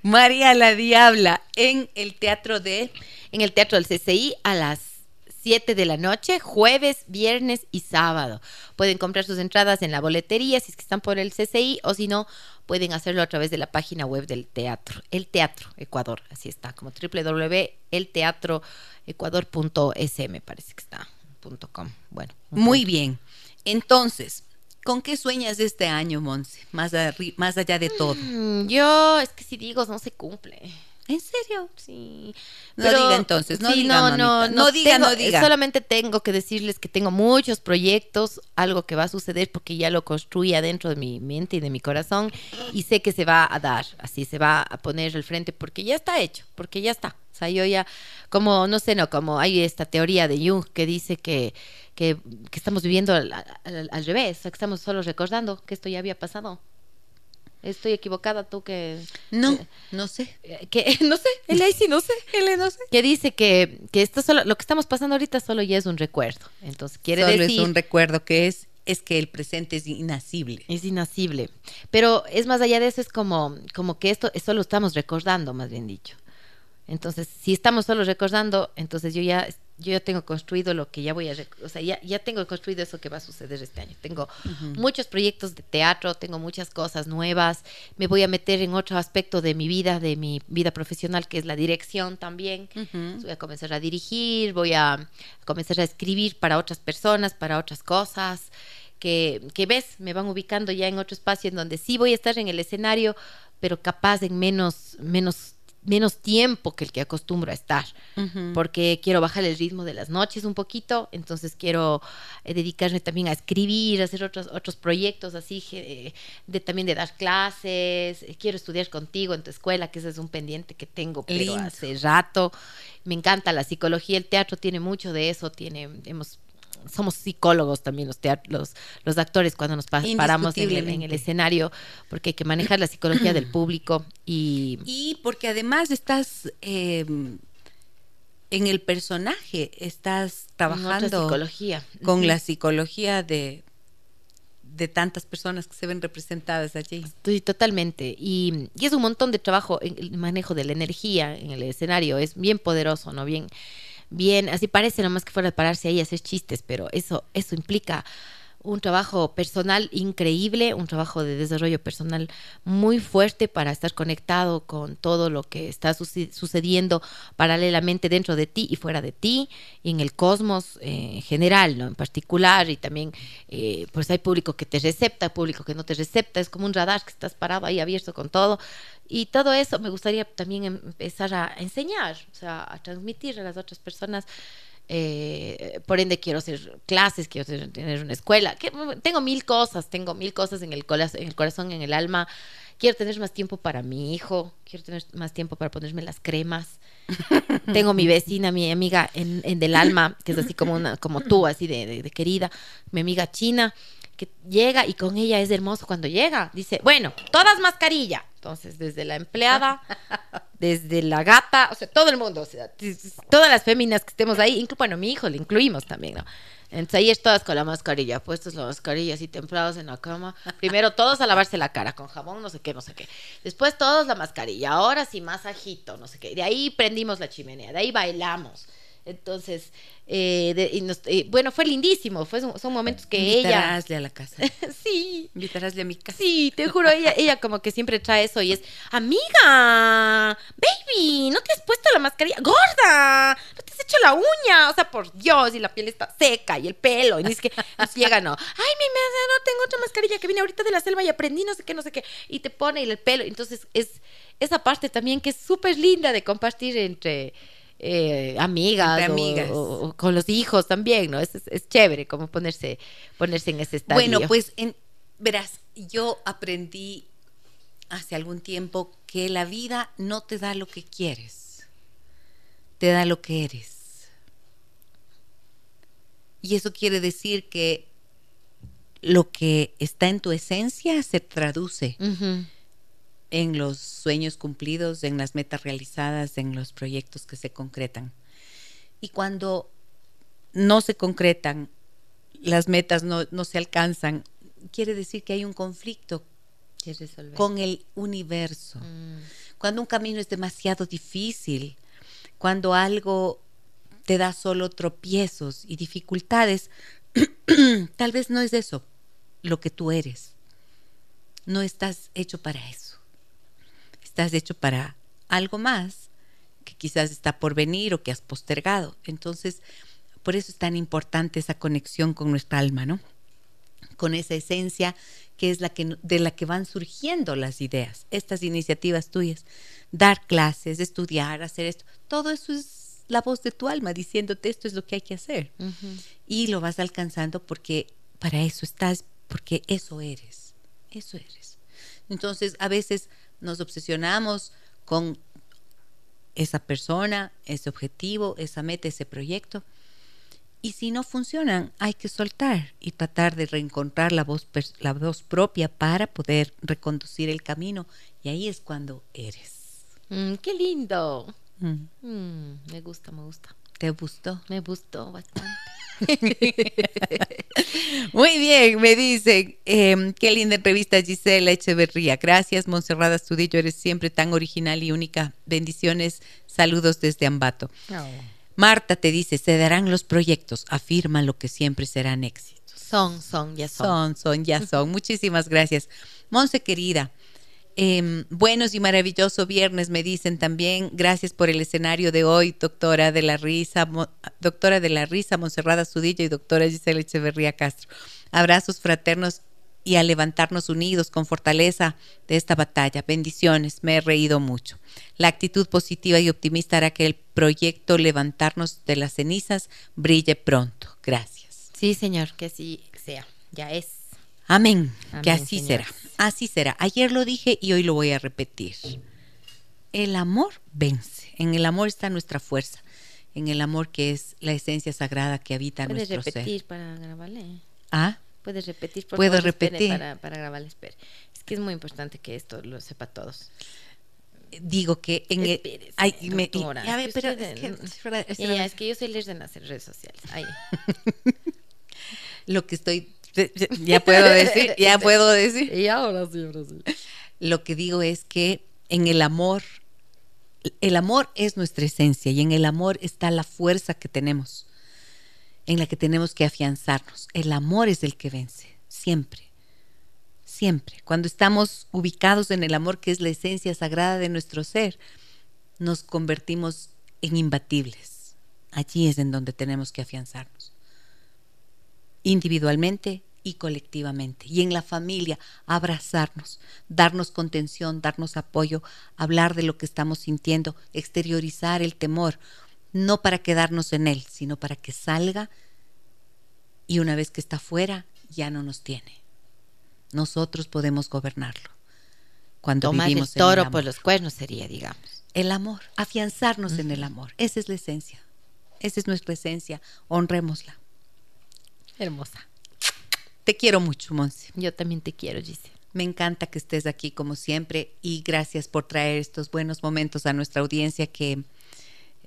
María la Diabla en el teatro de. En el teatro del CCI a las 7 de la noche, jueves, viernes y sábado. Pueden comprar sus entradas en la boletería si es que están por el CCI o si no, pueden hacerlo a través de la página web del teatro. El Teatro Ecuador, así está, como www.elteatro ecuador.es me parece que está, punto .com. Bueno. Muy bien. Entonces, ¿con qué sueñas este año, Monse? Más, más allá de todo. Mm, yo, es que si digo, no se cumple. ¿En serio? Sí. No diga entonces, no diga, no, no, no, diga, no diga. Solamente tengo que decirles que tengo muchos proyectos, algo que va a suceder porque ya lo construí adentro de mi mente y de mi corazón y sé que se va a dar, así se va a poner al frente porque ya está hecho, porque ya está. O sea, yo ya, como, no sé, no, como hay esta teoría de Jung que dice que, que, estamos viviendo al, al revés, o sea, que estamos solo recordando que esto ya había pasado. Estoy equivocada, tú que... No, eh, no sé. Eh, que, no sé, él ahí sí no sé, él no sé. Que dice que, que esto solo, lo que estamos pasando ahorita solo ya es un recuerdo. Entonces quiere solo decir... es un recuerdo que es es que el presente es inasible. Es inasible. Pero es más allá de eso, es como, como que esto, esto lo estamos recordando, más bien dicho. Entonces, si estamos solo recordando, entonces yo ya yo ya tengo construido lo que ya voy a, o sea, ya, ya tengo construido eso que va a suceder este año. Tengo muchos proyectos de teatro, tengo muchas cosas nuevas, me voy a meter en otro aspecto de mi vida, de mi vida profesional, que es la dirección también. Voy a comenzar a dirigir, voy a comenzar a escribir para otras personas, para otras cosas. Que, que ves, me van ubicando ya en otro espacio en donde sí voy a estar en el escenario, pero capaz en menos, menos menos tiempo que el que acostumbro a estar, porque quiero bajar el ritmo de las noches un poquito, entonces quiero eh, dedicarme también a escribir, a hacer otros, otros proyectos así, de, también de dar clases, eh, quiero estudiar contigo en tu escuela, que ese es un pendiente que tengo pero hace rato, me encanta la psicología, el teatro tiene mucho de eso, tiene, hemos somos psicólogos también los, los, los actores cuando nos paramos en el, escenario, porque hay que manejar la psicología del público y... Y porque además estás... Em, en el personaje estás trabajando psicología. con la psicología de, de tantas personas que se ven representadas allí. Sí, totalmente. Y, y, es un montón de trabajo el manejo de la energía en el escenario. Es bien poderoso, ¿no? Bien, bien, así parece nomás que fuera a pararse ahí a hacer chistes, pero eso, eso implica un trabajo personal increíble, un trabajo de desarrollo personal muy fuerte para estar conectado con todo lo que está sucediendo paralelamente dentro de ti y fuera de ti, en el cosmos eh, en general, ¿no? En particular, y también, eh, pues hay público que te recepta, público que no te recepta, es como un radar que estás parado ahí abierto con todo, y todo eso me gustaría también empezar a enseñar, o sea, a transmitir a las otras personas eh, por ende quiero hacer clases, quiero tener una escuela, que, tengo mil cosas, tengo mil cosas en el, en el corazón, en el alma, quiero tener más tiempo para mi hijo, quiero tener más tiempo para ponerme las cremas. tengo mi vecina, mi amiga en, en, del alma, que es así como una, como tú, así de, de querida, mi amiga china, que llega y con ella es hermoso cuando llega. Dice, bueno, todas mascarilla. Entonces, desde la empleada, desde la gata, o sea, todo el mundo, o sea, todas las féminas que estemos ahí, incluso, bueno, mi hijo le incluimos también, ¿no? Entonces ahí es todas con la mascarilla, puestos la mascarilla así templados en la cama. Primero todos a lavarse la cara con jabón, no sé qué, no sé qué. Después todos la mascarilla, ahora sí masajito, no sé qué. De ahí prendimos la chimenea, de ahí bailamos. Entonces, eh, de- y nos- eh, bueno, fue lindísimo. Fue, son momentos que ella. Invitarásle a la casa. sí. Invitarásle a mi casa. Sí, te juro, ella, ella como que siempre trae eso y es, amiga, baby, ¿no te has puesto la mascarilla? Gorda, ¿no te has hecho la uña? O sea, por Dios, y la piel está seca y el pelo, y es que nos llega, no, ay, mi mesa, no tengo otra mascarilla que vine ahorita de la selva y aprendí no sé qué, no sé qué, y te pone el pelo, entonces es esa parte también que es súper linda de compartir entre... eh, amigas, o- amigas. O, o con los hijos también, ¿no? Es, es, es chévere como ponerse, ponerse en ese estadio. Bueno, pues en, verás, yo aprendí hace algún tiempo que la vida no te da lo que quieres, te da lo que eres. Y eso quiere decir que lo que está en tu esencia se traduce Ujú. En los sueños cumplidos, en las metas realizadas, en los proyectos que se concretan. Y cuando no se concretan, las metas no, no se alcanzan, quiere decir que hay un conflicto con el universo. Mm. Cuando un camino es demasiado difícil, cuando algo te da solo tropiezos y dificultades, tal vez no es eso lo que tú eres. No estás hecho para eso. Estás hecho para algo más que quizás está por venir o que has postergado. Entonces, por eso es tan importante esa conexión con nuestra alma, ¿no? Con esa esencia que es la que de la que van surgiendo las ideas, estas iniciativas tuyas, dar clases, estudiar, hacer esto, todo eso es la voz de tu alma diciéndote esto es lo que hay que hacer. Y lo vas alcanzando porque para eso estás, porque eso eres, eso eres. Entonces, a veces nos obsesionamos con esa persona, ese objetivo, esa meta, ese proyecto. Y si no funcionan, hay que soltar y tratar de reencontrar la voz, la voz propia para poder reconducir el camino. Y ahí es cuando eres. Mm, qué lindo. Mm, Mm, me gusta, me gusta. ¿Te gustó? Me gustó bastante. Muy bien, me dicen. eh, qué linda entrevista, Gisela Echeverría. Gracias, Monserrada Astudillo. Eres siempre tan original y única. Bendiciones. Saludos desde Ambato. Marta te dice: se darán los proyectos. Afirma lo que siempre serán éxitos. Son, son, ya son. Son, son, ya son. Muchísimas gracias. Monse querida, eh, buenos y maravilloso viernes, me dicen también. Gracias por el escenario de hoy, doctora de la risa, Mo- doctora de la risa, Monserrada Sudillo y doctora Gisela Echeverría Castro. Abrazos fraternos y a levantarnos unidos con fortaleza de esta batalla. Bendiciones, me he reído mucho. La actitud positiva y optimista hará que el proyecto Levantarnos de las cenizas brille pronto. Gracias. Sí, señor, que así sea. Ya es. Amén. que así será. Así será. Ayer lo dije y hoy lo voy a repetir. El amor vence. En el amor está nuestra fuerza. En el amor que es la esencia sagrada que habita en Puedes nuestro repetir ser. para grabarle. Ah, Puedes repetir, por Puedo favor, repetir. Para, para grabarle, espere. Es que es muy importante que esto lo sepa todos. digo que en el. Ay, me- doctora, ya ve, es que pero es que- es yo soy líder en las redes sociales. Ahí. lo que estoy. Ya puedo decir, ya puedo decir. Y ahora sí, ahora sí. Lo que digo es que en el amor, el amor es nuestra esencia y en el amor está la fuerza que tenemos, en la que tenemos que afianzarnos. El amor es el que vence, siempre, siempre. Cuando estamos ubicados en el amor, que es la esencia sagrada de nuestro ser, nos convertimos en imbatibles. Allí es en donde tenemos que afianzarnos individualmente y colectivamente. Y en la familia, abrazarnos, darnos contención, darnos apoyo, hablar de lo que estamos sintiendo, exteriorizar el temor, no para quedarnos en él, sino para que salga y una vez que está fuera, ya no nos tiene. Nosotros podemos gobernarlo. Cuando Tomar el vivimos en el toro amor. por los cuernos sería, digamos. El amor, afianzarnos en el amor. Esa es la esencia. Esa es nuestra esencia. Honrémosla. Hermosa. Te quiero mucho, Monse. Yo también te quiero, Gise. Me encanta que estés aquí como siempre y gracias por traer estos buenos momentos a nuestra audiencia que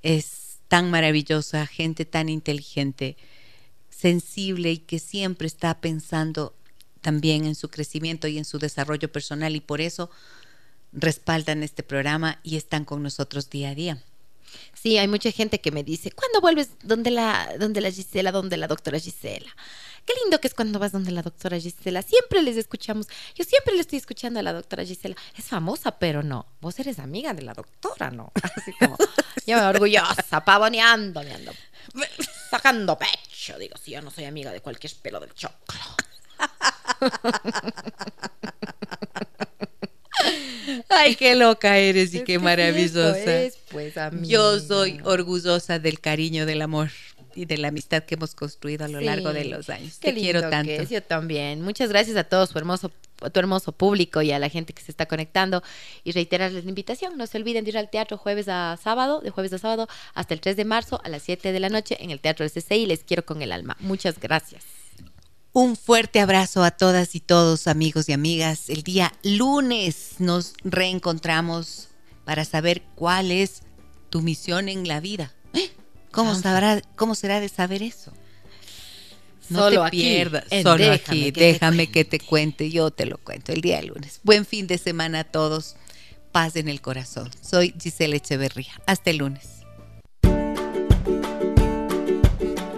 es tan maravillosa, gente tan inteligente, sensible y que siempre está pensando también en su crecimiento y en su desarrollo personal y por eso respaldan este programa y están con nosotros día a día. Sí, hay mucha gente que me dice, ¿cuándo vuelves donde la, donde la Gisela, donde la doctora Gisela? Qué lindo que es cuando vas donde la doctora Gisela. Siempre les escuchamos. Yo siempre le estoy escuchando a la doctora Gisela. Es famosa, pero no. Vos eres amiga de la doctora, ¿no? Así como, yo me orgullosa, pavoneando, me ando sacando pecho. Digo, si yo no soy amiga de cualquier pelo del choclo. Ay, qué loca eres y Es qué maravillosa. es, pues. Yo soy orgullosa del cariño, del amor y de la amistad que hemos construido a lo Sí. largo de los años. Qué Te quiero lindo tanto. que es, yo también. Muchas gracias a todos, su hermoso, tu hermoso público y a la gente que se está conectando. Y reiterarles la invitación. No se olviden de ir al teatro jueves a sábado, de jueves a sábado, hasta el 3 de marzo a las 7 de la noche en el Teatro del CCI. Les quiero con el alma. Muchas gracias. Un fuerte abrazo a todas y todos, amigos y amigas. El día lunes nos reencontramos para saber cuál es tu misión en la vida. ¿Eh? ¿Cómo, sabrá, ¿Cómo será de saber eso? No Solo te aquí, pierdas. Solo Déjame aquí. que te Déjame que te cuente. Yo te lo cuento el día lunes. Buen fin de semana a todos. Paz en el corazón. Soy Gisela Echeverría. Hasta el lunes.